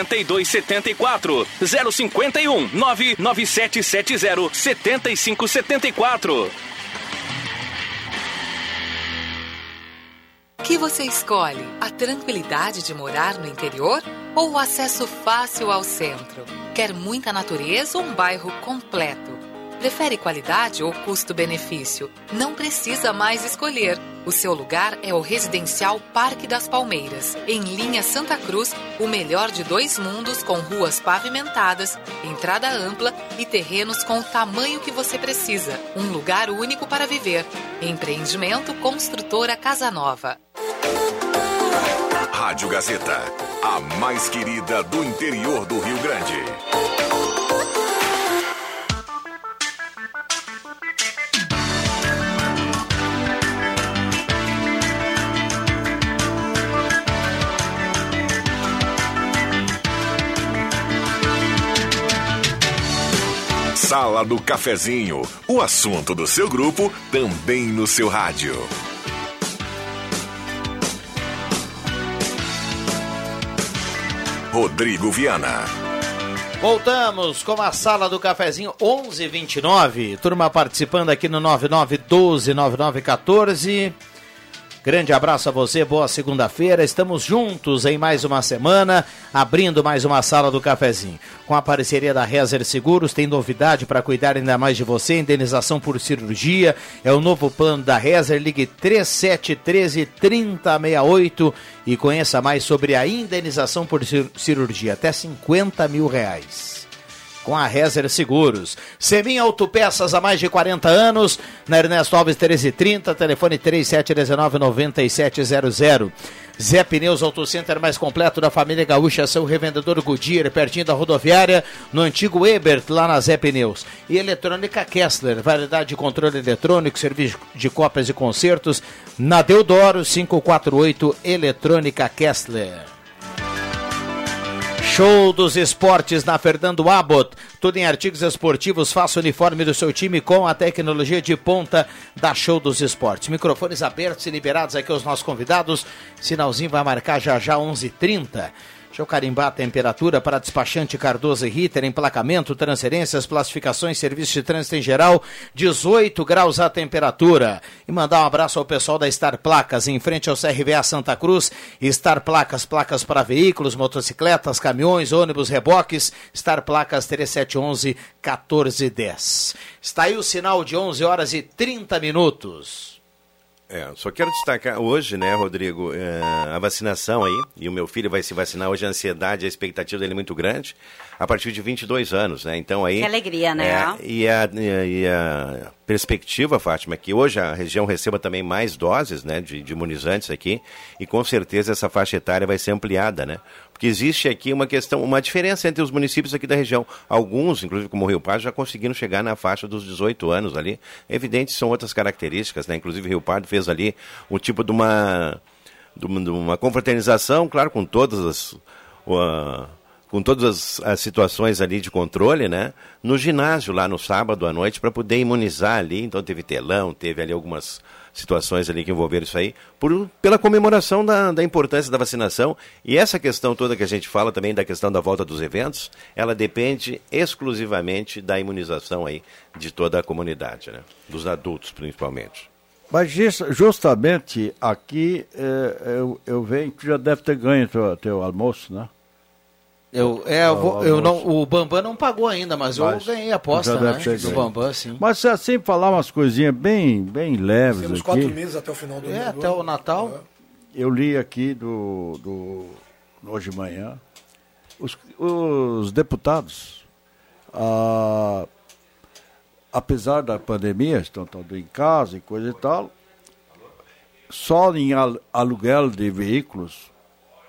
80 7274. 051 99770 7574. que você escolhe? A tranquilidade de morar no interior ou o acesso fácil ao centro? Quer muita natureza ou um bairro completo? Prefere qualidade ou custo-benefício? Não precisa mais escolher. O seu lugar é o Residencial Parque das Palmeiras, em linha Santa Cruz, o melhor de dois mundos com ruas pavimentadas, entrada ampla e terrenos com o tamanho que você precisa. Um lugar único para viver. Empreendimento Construtora Casa Nova. Rádio Gazeta, a mais querida do interior do Rio Grande. Sala do Cafezinho, o assunto do seu grupo também no seu rádio. Rodrigo Viana. Voltamos com a sala do cafezinho 1129. Turma participando aqui no 9912 9914. Grande abraço a você, boa segunda-feira. Estamos juntos em mais uma semana, abrindo mais uma sala do cafezinho. Com a parceria da Rezer Seguros, tem novidade para cuidar ainda mais de você, indenização por cirurgia. É o novo plano da Rezer, ligue 3713 3068 e conheça mais sobre a indenização por cirurgia, até 50 mil reais com a Rezer Seguros. Semin Autopeças há mais de 40 anos, na Ernesto Alves 1330, telefone 3719-9700. Zé Pneus Auto Center mais completo da família Gaúcha, seu revendedor Goodyear, pertinho da rodoviária, no antigo Ebert, lá na Zé Pneus. E Eletrônica Kessler, variedade de controle eletrônico, serviço de cópias e concertos, na Deodoro 548 Eletrônica Kessler. Show dos esportes na Fernando Abbott. Tudo em artigos esportivos. Faça o uniforme do seu time com a tecnologia de ponta da Show dos Esportes. Microfones abertos e liberados aqui aos nossos convidados. Sinalzinho vai marcar já já 11h30. Deixa eu carimbar a temperatura para despachante Cardoso e Ritter, emplacamento, transferências, classificações, serviços de trânsito em geral, 18 graus a temperatura. E mandar um abraço ao pessoal da Star Placas, em frente ao CRVA Santa Cruz. Star Placas, placas para veículos, motocicletas, caminhões, ônibus, reboques. Star Placas 3711 1410. Está aí o sinal de 11 horas e 30 minutos. É, só quero destacar hoje, né, Rodrigo, é, a vacinação aí, e o meu filho vai se vacinar hoje, a ansiedade, a expectativa dele é muito grande, a partir de 22 anos, né, então aí... Que alegria, né? É, e, a, e a perspectiva, Fátima, é que hoje a região receba também mais doses, né, de, de imunizantes aqui, e com certeza essa faixa etária vai ser ampliada, né, porque existe aqui uma questão, uma diferença entre os municípios aqui da região. Alguns, inclusive como o Rio Pardo, já conseguiram chegar na faixa dos 18 anos ali. Evidente, são outras características, né? Inclusive Rio Pardo fez ali um tipo de uma, de uma, de uma confraternização, claro, com todas as... Uh, com todas as, as, situações ali de controle, né? No ginásio lá no sábado à noite para poder imunizar ali. Então teve telão, teve ali algumas situações ali que envolveram isso aí, por, pela comemoração da, da importância da vacinação. E essa questão toda que a gente fala também da questão da volta dos eventos, ela depende exclusivamente da imunização aí de toda a comunidade, né? Dos adultos, principalmente. Mas justamente aqui é, eu, eu venho, tu já deve ter ganho teu, teu almoço, né? Eu, é, eu, vou, eu não, o Bambam não pagou ainda, mas, mas eu ganhei a aposta, né? Do Bambam, sim. Mas se assim falar umas coisinhas bem, bem leves Temos aqui. quatro meses até o final do É, até o Natal. Eu li aqui do, do hoje de manhã, os, os deputados, ah, apesar da pandemia, estão todos em casa e coisa e tal, só em aluguel de veículos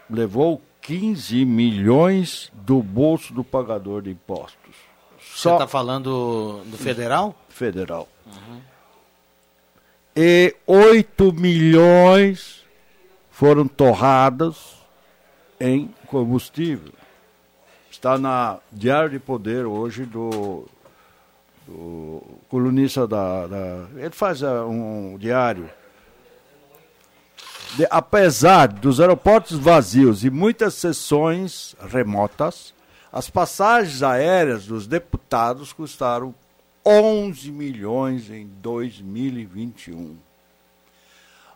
levou 15 milhões do bolso do pagador de impostos. Só... Você está falando do federal? Federal. Uhum. E 8 milhões foram torradas em combustível. Está na Diário de Poder hoje do, do colunista da, da, Ele faz uh, um diário de- apesar dos aeroportos vazios e muitas sessões remotas, as passagens aéreas dos deputados custaram 11 milhões em 2021.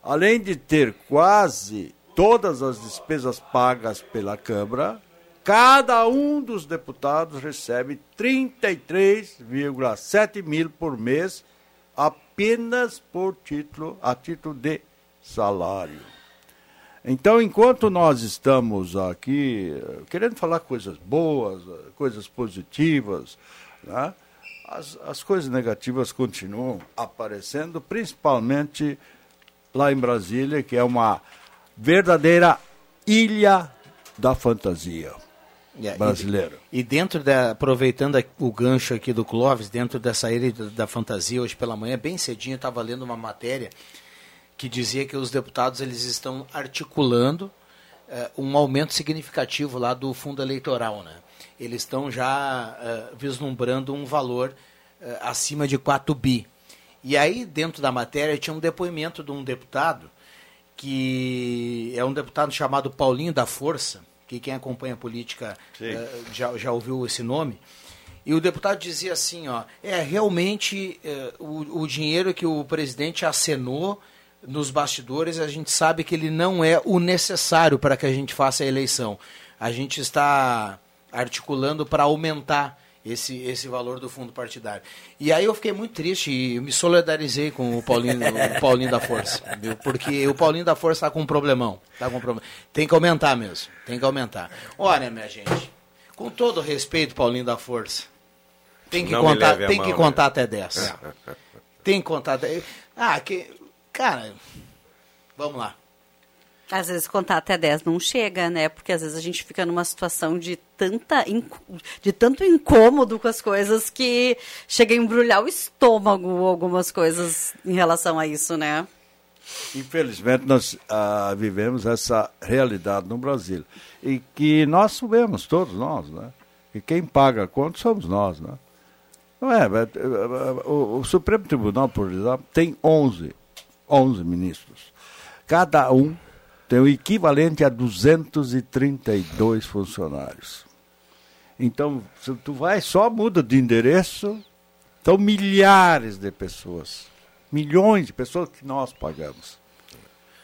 Além de ter quase todas as despesas pagas pela Câmara, cada um dos deputados recebe 33,7 mil por mês apenas por título, a título de salário. Então, enquanto nós estamos aqui eh, querendo falar coisas boas, eh, coisas positivas, né, as, as coisas negativas continuam aparecendo, principalmente lá em Brasília, que é uma verdadeira ilha da fantasia É, brasileira. E, e dentro da, aproveitando o gancho aqui do Clóvis, dentro dessa ilha da, da fantasia, hoje pela manhã, bem cedinho, eu estava lendo uma matéria que dizia que os deputados eles estão articulando eh, um aumento significativo lá do fundo eleitoral, né? Eles estão já eh, vislumbrando um valor eh, acima de 4 bi. E aí, dentro da matéria, tinha um depoimento de um deputado que é um deputado chamado Paulinho da Força, que quem acompanha a política já, já ouviu esse nome. E o deputado dizia assim, ó, é realmente o, o dinheiro que o presidente acenou nos bastidores, a gente sabe que ele não é o necessário para que a gente faça a eleição. A gente está articulando para aumentar esse, esse valor do fundo partidário. E aí eu fiquei muito triste e me solidarizei com o Paulinho, o Paulinho da Força, viu? porque o Paulinho da Força está com um problemão. Tá com um problema. Tem que aumentar mesmo, tem que aumentar. Olha, minha gente, com todo respeito, Paulinho da Força, tem que Não contar, tem mão, que né? contar até 10. Tem que contar até... Ah, que... Cara, vamos lá. Às vezes contar até 10 não chega, né? Porque às vezes a gente fica numa situação de tanta inc- de tanto incômodo com as coisas que chega a embrulhar o estômago algumas coisas em relação a isso, né? Infelizmente, nós ah, vivemos essa realidade no Brasil. E que nós sabemos, todos nós, né? E quem paga a conta somos nós, né? Não é, mas, eh, eh, o, o Supremo Tribunal, por exemplo, tem 11, 11 ministros. Cada um tem o equivalente a 232 funcionários. Então, se tu vai, só muda de endereço, então milhares de pessoas, milhões de pessoas que nós pagamos,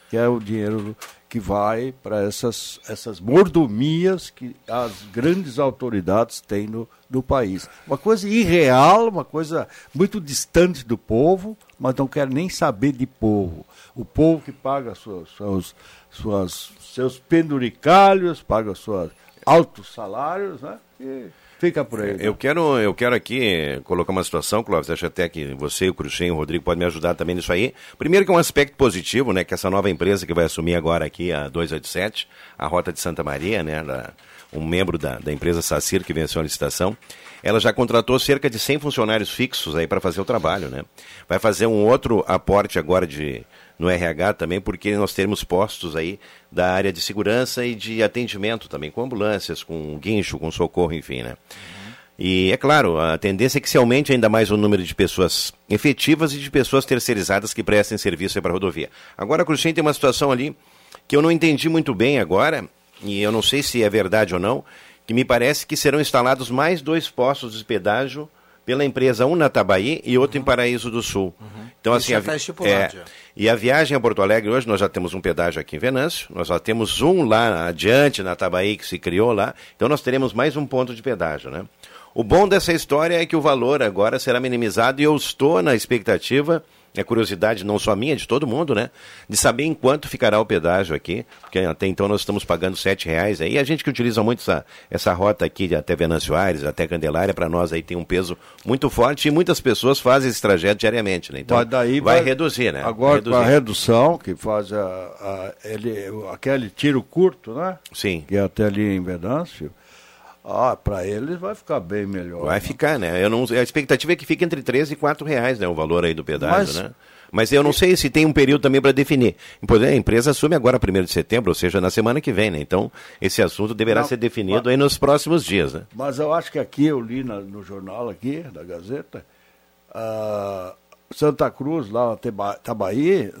que é o dinheiro que vai para essas, essas mordomias que as grandes autoridades têm no, no país. Uma coisa irreal, uma coisa muito distante do povo, mas não quer nem saber de povo. O povo que paga suas, seus, suas, seus penduricalhos, paga seus altos salários, né? E fica por aí. né? Eu quero, eu quero aqui colocar uma situação, Clóvis, acho até que você, o Cruxem e o Rodrigo podem me ajudar também nisso aí. Primeiro que é um aspecto positivo, né, que essa nova empresa que vai assumir agora aqui a 287, a Rota de Santa Maria, né, da- um membro da, da empresa Sacir que venceu a licitação, ela já contratou cerca de 100 funcionários fixos aí para fazer o trabalho, né? Vai fazer um outro aporte agora de no RH também, porque nós teremos postos aí da área de segurança e de atendimento também, com ambulâncias, com guincho, com socorro, enfim, né? E é claro, a tendência é que se aumente ainda mais o número de pessoas efetivas e de pessoas terceirizadas que prestem serviço para a rodovia. Agora, Cruxem, tem uma situação ali que eu não entendi muito bem agora, e eu não sei se é verdade ou não, que me parece que serão instalados mais dois postos de pedágio pela empresa, um na Tabaí e outro em Paraíso do Sul. Então, Isso assim, já a é, e a viagem a Porto Alegre hoje, nós já temos um pedágio aqui em Venâncio, nós já temos um lá adiante, na Tabaí, que se criou lá, então nós teremos mais um ponto de pedágio, né? O bom dessa história é que o valor agora será minimizado e eu estou na expectativa, é curiosidade não só minha, de todo mundo, né? De saber em quanto ficará o pedágio aqui, porque até então nós estamos pagando sete reais aí. A gente que utiliza muito essa, essa rota aqui de até Venâncio Aires, até Candelária, para nós aí tem um peso muito forte e muitas pessoas fazem esse trajeto diariamente, né? Então daí vai, reduzir, né? Agora vai com a reduzir. redução, que faz a, a- ele, aquele tiro curto, né? Sim. Que é até ali em Venâncio. Ah, para eles vai ficar bem melhor. Vai ficar, né? Eu não, a expectativa é que fique entre 3 e 4 reais, né? O valor aí do pedágio, Mas- né? Mas eu não sei se tem um período também para definir. Exemplo, A empresa assume agora 1 de setembro, ou seja, na semana que vem, né? Então, esse assunto deverá Não, ser definido aí nos próximos dias, né? Mas eu acho que aqui eu li na- no jornal aqui, da Gazeta, ah, Santa Cruz, lá Tabaí,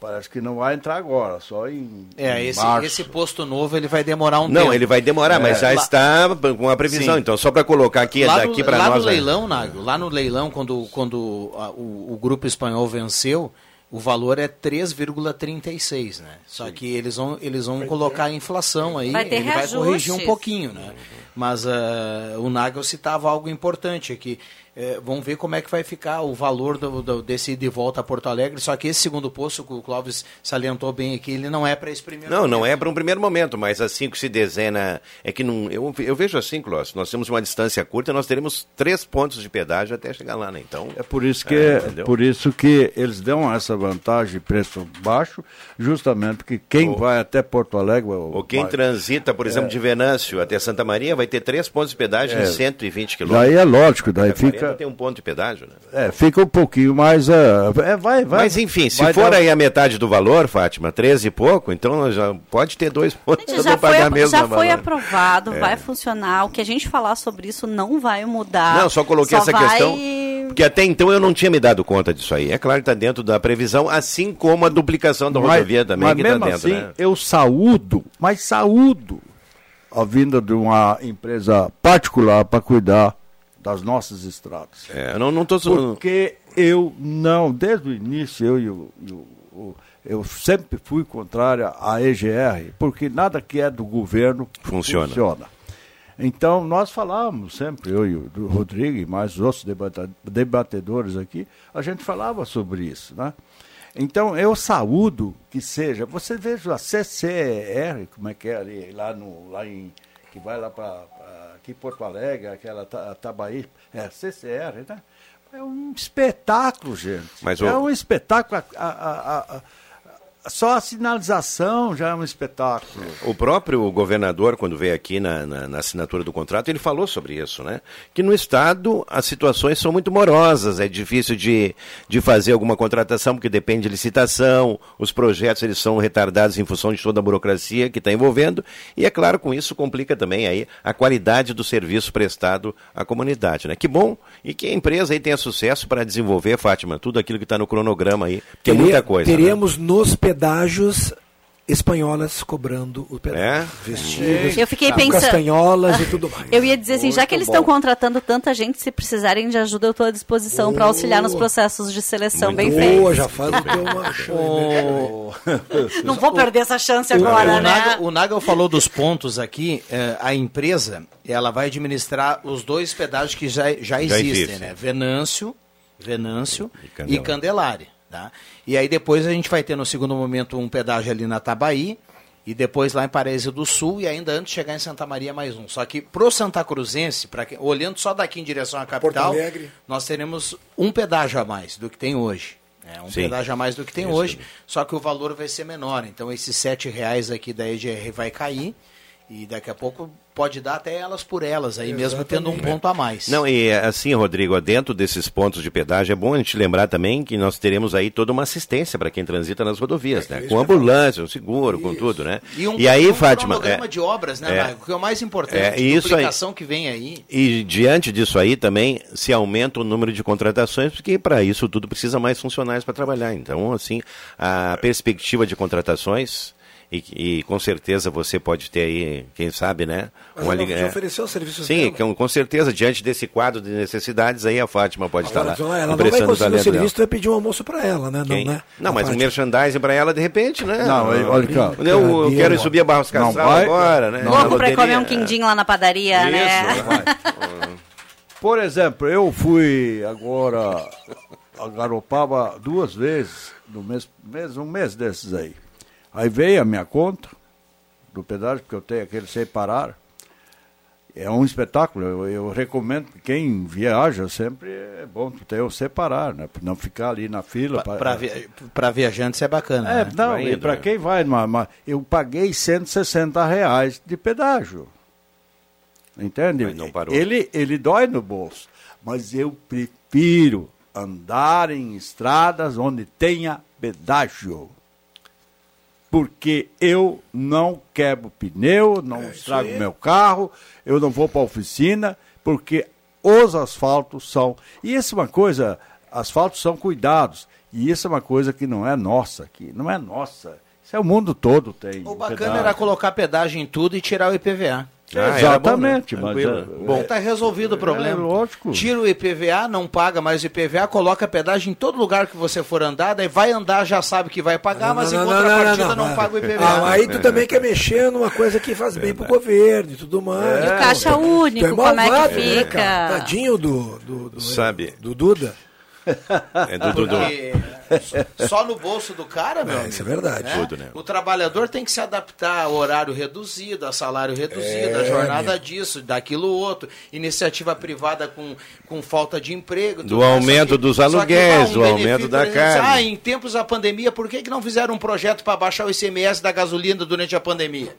parece que não vai entrar agora, só em, É, em esse, março. esse posto novo ele vai demorar um Não, tempo. ele vai demorar, mas É. já Lá- está com a previsão. Sim. Então, só para colocar aqui, lá daqui para lá nós. no né? leilão, Nago, lá no leilão, quando, quando a- o, o grupo espanhol venceu, o valor é 3,36, né? Só que eles vão, eles vão colocar a inflação aí, Vai ter ele vai reajustes. corrigir um pouquinho, né? Mas ah, o Nagel citava algo importante aqui. Eh, vamos ver como é que vai ficar o valor do, do- desse ida e volta a Porto Alegre. Só que esse segundo posto que o Clóvis salientou bem aqui, ele não é para esse primeiro Não, não é para um primeiro momento, mas assim que se desenha. É que não, eu, eu vejo assim, Clóvis, nós temos uma distância curta, nós teremos três pontos de pedágio até chegar lá, né? Então. É por isso que, É, por isso que eles dão essa vantagem preço baixo, justamente porque quem vai até Porto Alegre... Ou quem transita, por exemplo, de Venâncio até Santa Maria, vai ter três pontos de pedágio É. em 120 quilômetros. Daí é lógico, daí Até 40 fica... tem um ponto de pedágio, né? É, fica um pouquinho mais... É, é, vai, vai. Mas enfim, se for dar- aí a metade do valor, Fátima, 13 e pouco, então já pode ter dois pontos Gente, já foi, mesmo já foi valor. aprovado, É. vai funcionar. O que a gente falar sobre isso não vai mudar. Não, só coloquei essa vai- questão, porque até então eu não tinha me dado conta disso aí. É claro que está dentro da previsão, assim como a duplicação da Mas- rodovia também, mas que está dentro, assim, né? eu saúdo, mas saúdo a vinda de uma empresa particular para cuidar das nossas estradas. É, eu não, não tô Porque eu não, desde o início, eu, e e o- o- eu sempre fui contrária à EGR, porque nada que é do governo Funciona. funciona. Então, nós falávamos sempre, eu e o Rodrigo e mais os outros debatedores aqui, a gente falava sobre isso, né? Então, eu saúdo que seja, você veja a CCR, como é que é ali, lá, no, lá em, que vai lá para aqui em Porto Alegre, aquela Ta- Tabaí, é CCR, né? É um espetáculo, gente. Mas é o- um espetáculo. a- a- a- a- só a sinalização já é um espetáculo. O próprio governador, quando veio aqui na, na- na assinatura do contrato, ele falou sobre isso, né? Que no Estado as situações são muito morosas, é difícil de, de fazer alguma contratação, porque depende de licitação, os projetos eles são retardados em função de toda a burocracia que está envolvendo, e é claro, com isso complica também aí a qualidade do serviço prestado à comunidade, né? Que bom, e que a empresa aí tenha sucesso para desenvolver, Fátima, tudo aquilo que está no cronograma aí, que é muita coisa. né? Teremos nos pedágios espanholas cobrando o pedágio. É? Vestidas, Eu fiquei pensando- castanholas e tudo mais. Eu ia dizer assim, já Muito que eles estão contratando tanta gente, se precisarem de ajuda, eu estou à disposição para auxiliar nos processos de seleção bem Boa, feitos. já faz o teu marchão. Não vou perder essa chance O- agora, o, né? Nagel, o Nagel falou dos pontos aqui. eh, a empresa ela vai administrar os dois pedágios que já, já existem, existem. né? Venâncio, Venâncio e Candelária. Candelária. Tá? E aí depois a gente vai ter no segundo momento um pedágio ali na Tabaí e depois lá em Paredes do Sul e ainda antes de chegar em Santa Maria mais um. Só que pro Santa Cruzense, pra quem- olhando só daqui em direção à capital, nós teremos um pedágio a mais do que tem hoje. É, um Sim. pedágio a mais do que tem Isso. hoje, só que o valor vai ser menor. Então esses sete reais aqui da EGR vai cair e daqui a pouco pode dar até elas por elas, aí mesmo tendo um ponto a mais. Não, e assim, Rodrigo, dentro desses pontos de pedágio, é bom a gente lembrar também que nós teremos aí toda uma assistência para quem transita nas rodovias, né? Com ambulância, com seguro, com tudo, né? E, um, aí, um Fátima. cronograma é, de obras, né, é. Marco? Que é o mais importante, É, a isso aí. que vem aí. E diante disso aí também se aumenta o número de contratações, porque para isso tudo precisa mais funcionários para trabalhar. Então, assim, a perspectiva de contratações, e, e com certeza você pode ter aí, quem sabe, né? Mas uma ela é. ofereceu os serviços Sim, dela. com, com certeza, diante desse quadro de necessidades, aí a Fátima pode estar lá. Agora, ela não vai conseguir o serviço, tu vai pedir um almoço para ela, né? Quem? Não, né? Não, A mas um merchandising para ela, de repente, né? Não, aí, olha cá. Eu, eu Brincadeira, quero subir a Barros vai- agora, né? Louco para comer um quindim lá na padaria, né? Por exemplo, eu fui agora a Garopaba duas vezes, no mês, mês, um mês desses aí. Aí veio a minha conta do pedágio, porque eu tenho aquele sem parar. É um espetáculo, eu, eu recomendo que quem viaja sempre é bom ter o separar, né? Pra não ficar ali na fila. Para via, viajantes é bacana. é, né? não, e para né? quem vai, uma- eu paguei 160 reais de pedágio. Entende? Mas não parou. Ele, ele dói no bolso, mas eu prefiro andar em estradas onde tenha pedágio. Porque eu não quebro pneu, não estrago meu carro, eu não vou para a oficina, porque os asfaltos são. E isso é uma coisa, asfaltos são cuidados. E isso é uma coisa que não é nossa, que não é nossa. Isso é o mundo todo tem. O bacana era colocar pedágio em tudo e tirar o IPVA. Ah, Exatamente, bom, né? mas é, bom, está resolvido o problema. É, lógico. Tira o IPVA, não paga mais o IPVA, coloca pedágio em todo lugar que você for andar, daí vai andar, já sabe que vai pagar, não, mas não, em contrapartida não, não, paga o IPVA. Ah, aí tu também quer mexer numa coisa que faz bem pro governo e tudo mais. É, e o caixa único, é como é que né, fica? Né, Tadinho do, do, do, Sabe. do Duda. É do Dudu. Só no bolso do cara, meu. É, isso é verdade. Né? Tudo, né? O trabalhador tem que se adaptar a horário reduzido, a salário reduzido, é, a jornada disso, daquilo outro. Iniciativa privada com, com falta de emprego. Do aumento dos aluguéis, um do aumento da carne. Ah, em tempos da pandemia, por que, que não fizeram um projeto para baixar o ICMS da gasolina durante a pandemia?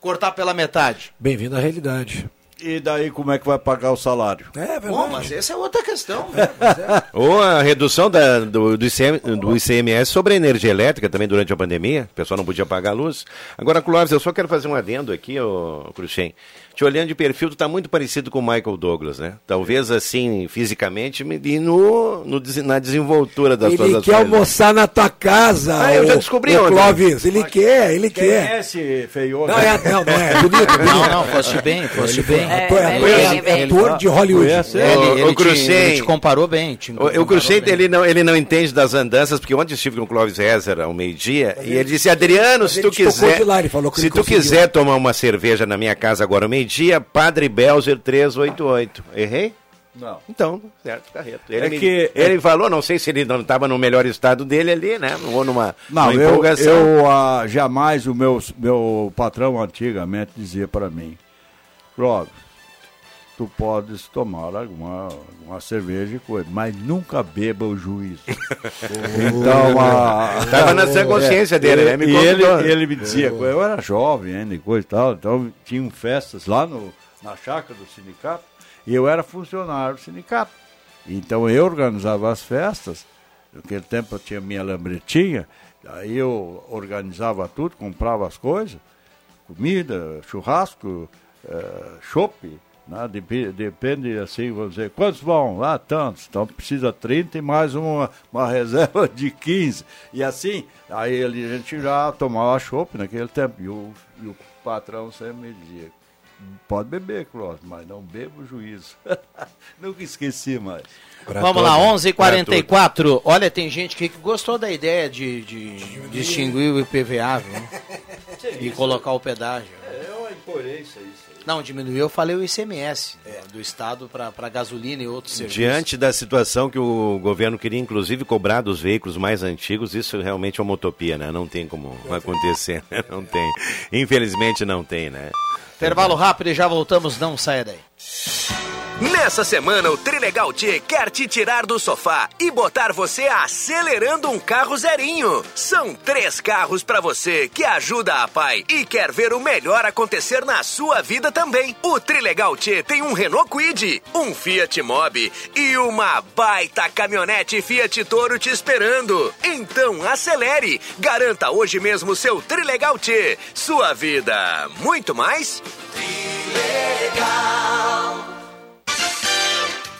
Cortar pela metade. Bem-vindo à realidade. E daí como é que vai pagar o salário? É verdade. Bom, mas essa é outra questão. Né? É. Ou a redução da, do, do, ICM, do, ICMS sobre a energia elétrica também durante a pandemia. O pessoal não podia pagar a luz. Agora, Clóvis, eu só quero fazer um adendo aqui, ô, Cruxem te olhando de perfil, tu tá muito parecido com o Michael Douglas, né? Talvez assim, fisicamente, e no, no na desenvoltura das ele tuas Ele quer almoçar na tua casa. Ah, eu já descobri o. Clóvis, ele Mas, quer, ele quer. é esse feio? Não, é, não, não é. Bonito, bonito. Não, não, fosse bem, fosse bem. É, é, ator de Hollywood. Ele, ele, te, ele te comparou bem. Te o Cruxem, ele não, ele não entende das andanças, porque ontem estive com o Clóvis Rezer ao meio-dia, e ele disse, Adriano, se tu quiser, se tu quiser tomar uma cerveja na minha casa agora ao meio-dia, Padre Belzer 388. Errei? Não. Então, certo, Carreto. Ele, é me, que, ele é... falou, não sei se ele não estava no melhor estado dele ali, né? Ou numa, não, numa eu, empolgação. Eu, uh, jamais o meu, meu patrão antigamente dizia para mim, Clóvis, tu podes tomar alguma, uma cerveja e coisa, mas nunca beba o juízo. então, a, Estava nessa consciência é, dele, né? Me e ele, ele me dizia, eu era jovem ainda e coisa e tal, então tinham festas lá no, na chácara do sindicato, e eu era funcionário do sindicato. Então eu organizava as festas, naquele tempo eu tinha minha lambretinha, aí eu organizava tudo, comprava as coisas, comida, churrasco, uh, chopp, né? depende, depende, assim, vamos dizer, quantos vão? Ah, tantos, então precisa 30 e mais uma, uma reserva de 15. E assim, aí a gente já tomava chopp naquele tempo, e o, e o patrão sempre me dizia, Pode beber, Clóvis, mas não beba o juízo. Nunca esqueci mais. Pra Vamos lá, 11 h 44 Olha, tem gente que gostou da ideia de, de distinguir o IPVA viu? e colocar o pedágio. É, eu imporei isso aí. Não, diminuiu, eu falei o ICMS é. do Estado para gasolina e outros serviços. Diante da situação que o governo queria, inclusive, cobrar dos veículos mais antigos, isso realmente é uma utopia, né? Não tem como acontecer, né? Não tem. Infelizmente não tem, né? Intervalo rápido e já voltamos, não saia daí. Nessa semana, o Trilegal T quer te tirar do sofá e botar você acelerando um carro zerinho. São três carros para você que ajuda a pai e quer ver o melhor acontecer na sua vida também. O Trilegal T tem um Renault Quid, um Fiat Mobi e uma baita caminhonete Fiat Toro te esperando. Então acelere, garanta hoje mesmo seu Trilegal T. Sua vida muito mais.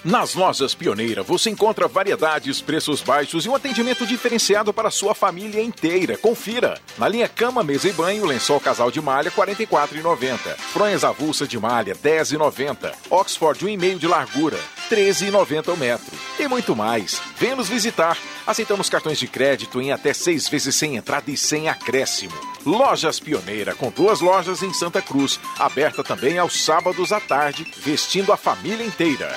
Nas lojas Pioneira você encontra variedades, preços baixos e um atendimento diferenciado para sua família inteira. Confira! Na linha cama, mesa e banho, lençol casal de malha, R$ 44,90. Fronhas avulsa de malha, R$ 10,90. Oxford 1,5 de largura, 13,90 o metro. E muito mais. Venha nos visitar. Aceitamos cartões de crédito em até seis vezes sem entrada e sem acréscimo. Lojas Pioneira, com duas lojas em Santa Cruz. Aberta também aos sábados à tarde, vestindo a família inteira.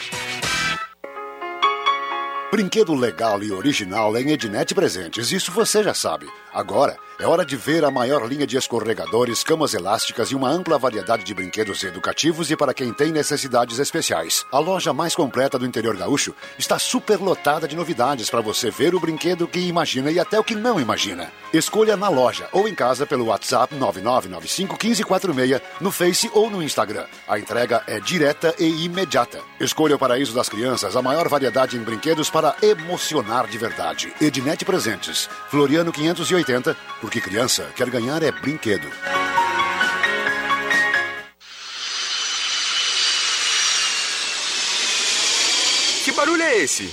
Brinquedo legal e original em Ednet Presentes, isso você já sabe. Agora é hora de ver a maior linha de escorregadores, camas elásticas e uma ampla variedade de brinquedos educativos e para quem tem necessidades especiais. A loja mais completa do interior gaúcho está superlotada de novidades para você ver o brinquedo que imagina e até o que não imagina. Escolha na loja ou em casa pelo WhatsApp 9995 1546, no Face ou no Instagram. A entrega é direta e imediata. Escolha o Paraíso das Crianças, a maior variedade em brinquedos para emocionar de verdade. Ednet Presentes, Floriano 580, porque criança quer ganhar é brinquedo. Que barulho é esse?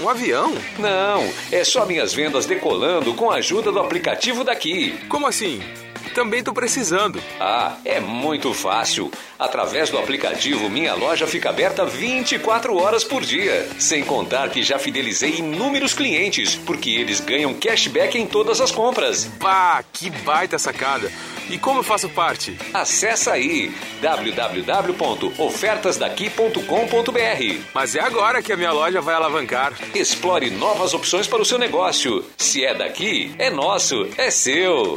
Um avião? Não, é só minhas vendas decolando com a ajuda do aplicativo daqui. Como assim? Também tô precisando. Ah, é muito fácil. Através do aplicativo Minha Loja fica aberta 24 horas por dia. Sem contar que já fidelizei inúmeros clientes, porque eles ganham cashback em todas as compras. Pá, que baita sacada. E como eu faço parte? Acesse aí www.ofertasdaqui.com.br. Mas é agora que a minha loja vai alavancar. Explore novas opções para o seu negócio. Se é daqui, é nosso, é seu.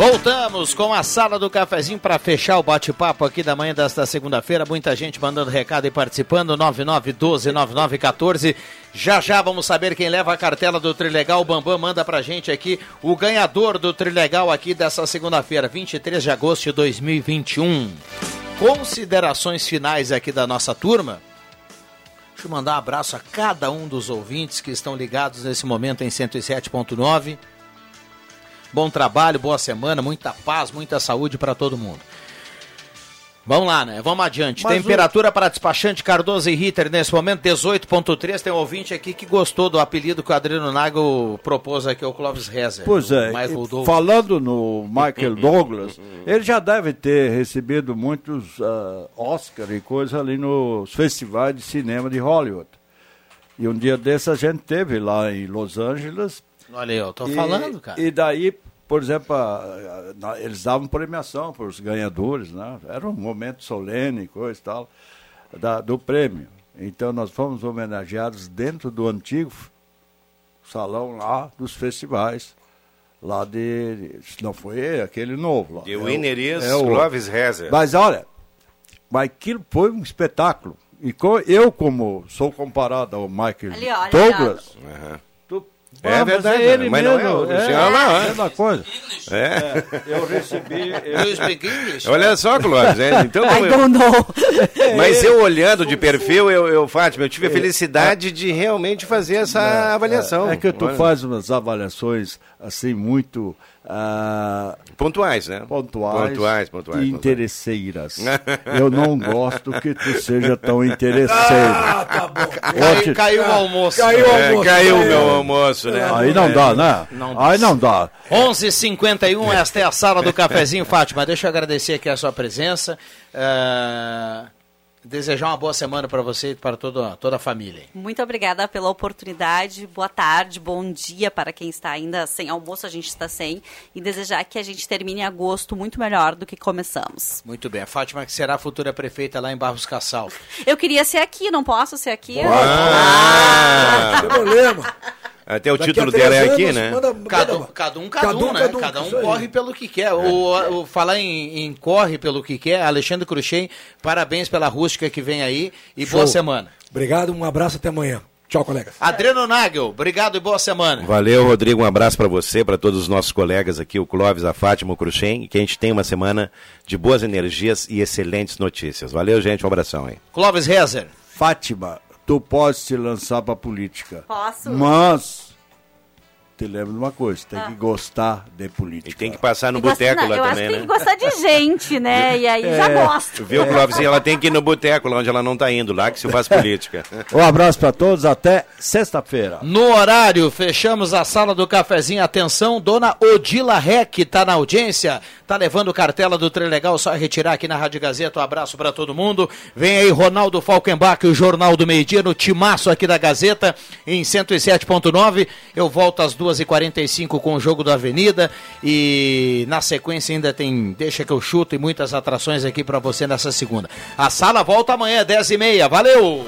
Voltamos com a sala do cafezinho para fechar o bate-papo aqui da manhã desta segunda-feira. Muita gente mandando recado e participando. 9912-9914. Já já vamos saber quem leva a cartela do Trilegal. O Bambam manda pra gente aqui o ganhador do Trilegal aqui dessa segunda-feira, 23 de agosto de 2021. Considerações finais aqui da nossa turma. Deixa eu mandar um abraço a cada um dos ouvintes que estão ligados nesse momento em 107.9. Bom trabalho, boa semana, muita paz, muita saúde para todo mundo. Vamos lá, né? Vamos adiante. Mas Temperatura para despachante Cardoso e Ritter nesse momento 18.3. Tem um ouvinte aqui que gostou do apelido que o Adriano Nago propôs aqui ao Clóvis Rezer. Pois é, o falando no Michael Douglas, ele já deve ter recebido muitos ah, Oscar e coisa ali nos festivais de cinema de Hollywood. E um dia desse a gente teve lá em Los Angeles. Olha aí, eu tô E- falando, cara. E daí, por exemplo, a- a- eles davam premiação para os ganhadores, né? Era um momento solene, coisa e tal, da- do prêmio. Então nós fomos homenageados dentro do antigo salão lá dos festivais. Lá de. Não foi aquele novo. Lá. The É o- winner is é o- Clóvis Rezer. Mas olha, mas aquilo foi um espetáculo. E co- eu, como sou comparado ao Michael Ali, olha, Douglas, É Ah, mas verdade, é ele mas não é mesmo, o é, Luciano, não, é. mesma coisa. É. eu recebi. You speak English? Olha só, Clóvis, é, então... I don't know. Mas eu olhando de perfil, eu, eu Fátima, eu tive a felicidade de realmente fazer essa avaliação. É que tu Olha. faz umas avaliações assim muito ah, Pontuais, né? pontuais, Pontuais, pontuais, e pontuais. interesseiras. Eu não gosto que tu seja tão interesseiro. Ah, tá bom. Caiu, caiu o almoço. Caiu o É, almoço. caiu o caiu. meu almoço, né? Aí não dá, né? Não Aí não dá. 11:51 esta é a sala do cafezinho, Fátima. Deixa eu agradecer aqui a sua presença. eh, desejar uma boa semana para você e para toda, toda a família. Muito obrigada pela oportunidade. Boa tarde, bom dia para quem está ainda sem almoço, a gente está sem. E desejar que a gente termine agosto muito melhor do que começamos. Muito bem. A Fátima, que será a futura prefeita lá em Barros Cassal. Eu queria ser aqui, não posso ser aqui? Ah, Não tem problema. Até o Daqui título dela é aqui, né? manda- Cada, manda- cada um, cada, Cada um, um, né? cada um, Cada um corre pelo que quer. O, o- falar em, em corre pelo que quer, Alexandre Cruxem, parabéns pela rústica que vem aí e Show. boa semana. Obrigado, um abraço até amanhã. Tchau, colegas. Adriano Nagel, obrigado e boa semana. Valeu, Rodrigo. Um abraço para você, para todos os nossos colegas aqui, o Clóvis, a Fátima, o Cruxem, e que a gente tenha uma semana de boas energias e excelentes notícias. Valeu, gente. Um abração aí. Clóvis Rezer. Fátima, tu podes te lançar pra política. Posso? Mas, te lembro de uma coisa, tem Ah. que gostar de política. E tem que passar no Gosta- boteco lá eu acho também, que né? tem que gostar de gente, né? E aí já É. gosto. Viu, Clóvis? E ela tem que ir no boteco, lá onde ela não tá indo, lá que se faz política. Um abraço pra todos, até sexta-feira. No horário, fechamos a sala do cafezinho. Atenção, dona Odila Rec tá na audiência, tá levando cartela do Legal, só retirar aqui na Rádio Gazeta. Um abraço para todo mundo. Vem aí Ronaldo Falkenbach, o Jornal do Meio Dia, no timaço aqui da Gazeta, em 107.9. Eu volto às 2h45 com o Jogo da Avenida e na sequência ainda tem Deixa que eu chuto e muitas atrações aqui para você nessa segunda. A sala volta amanhã, 10h30. Valeu!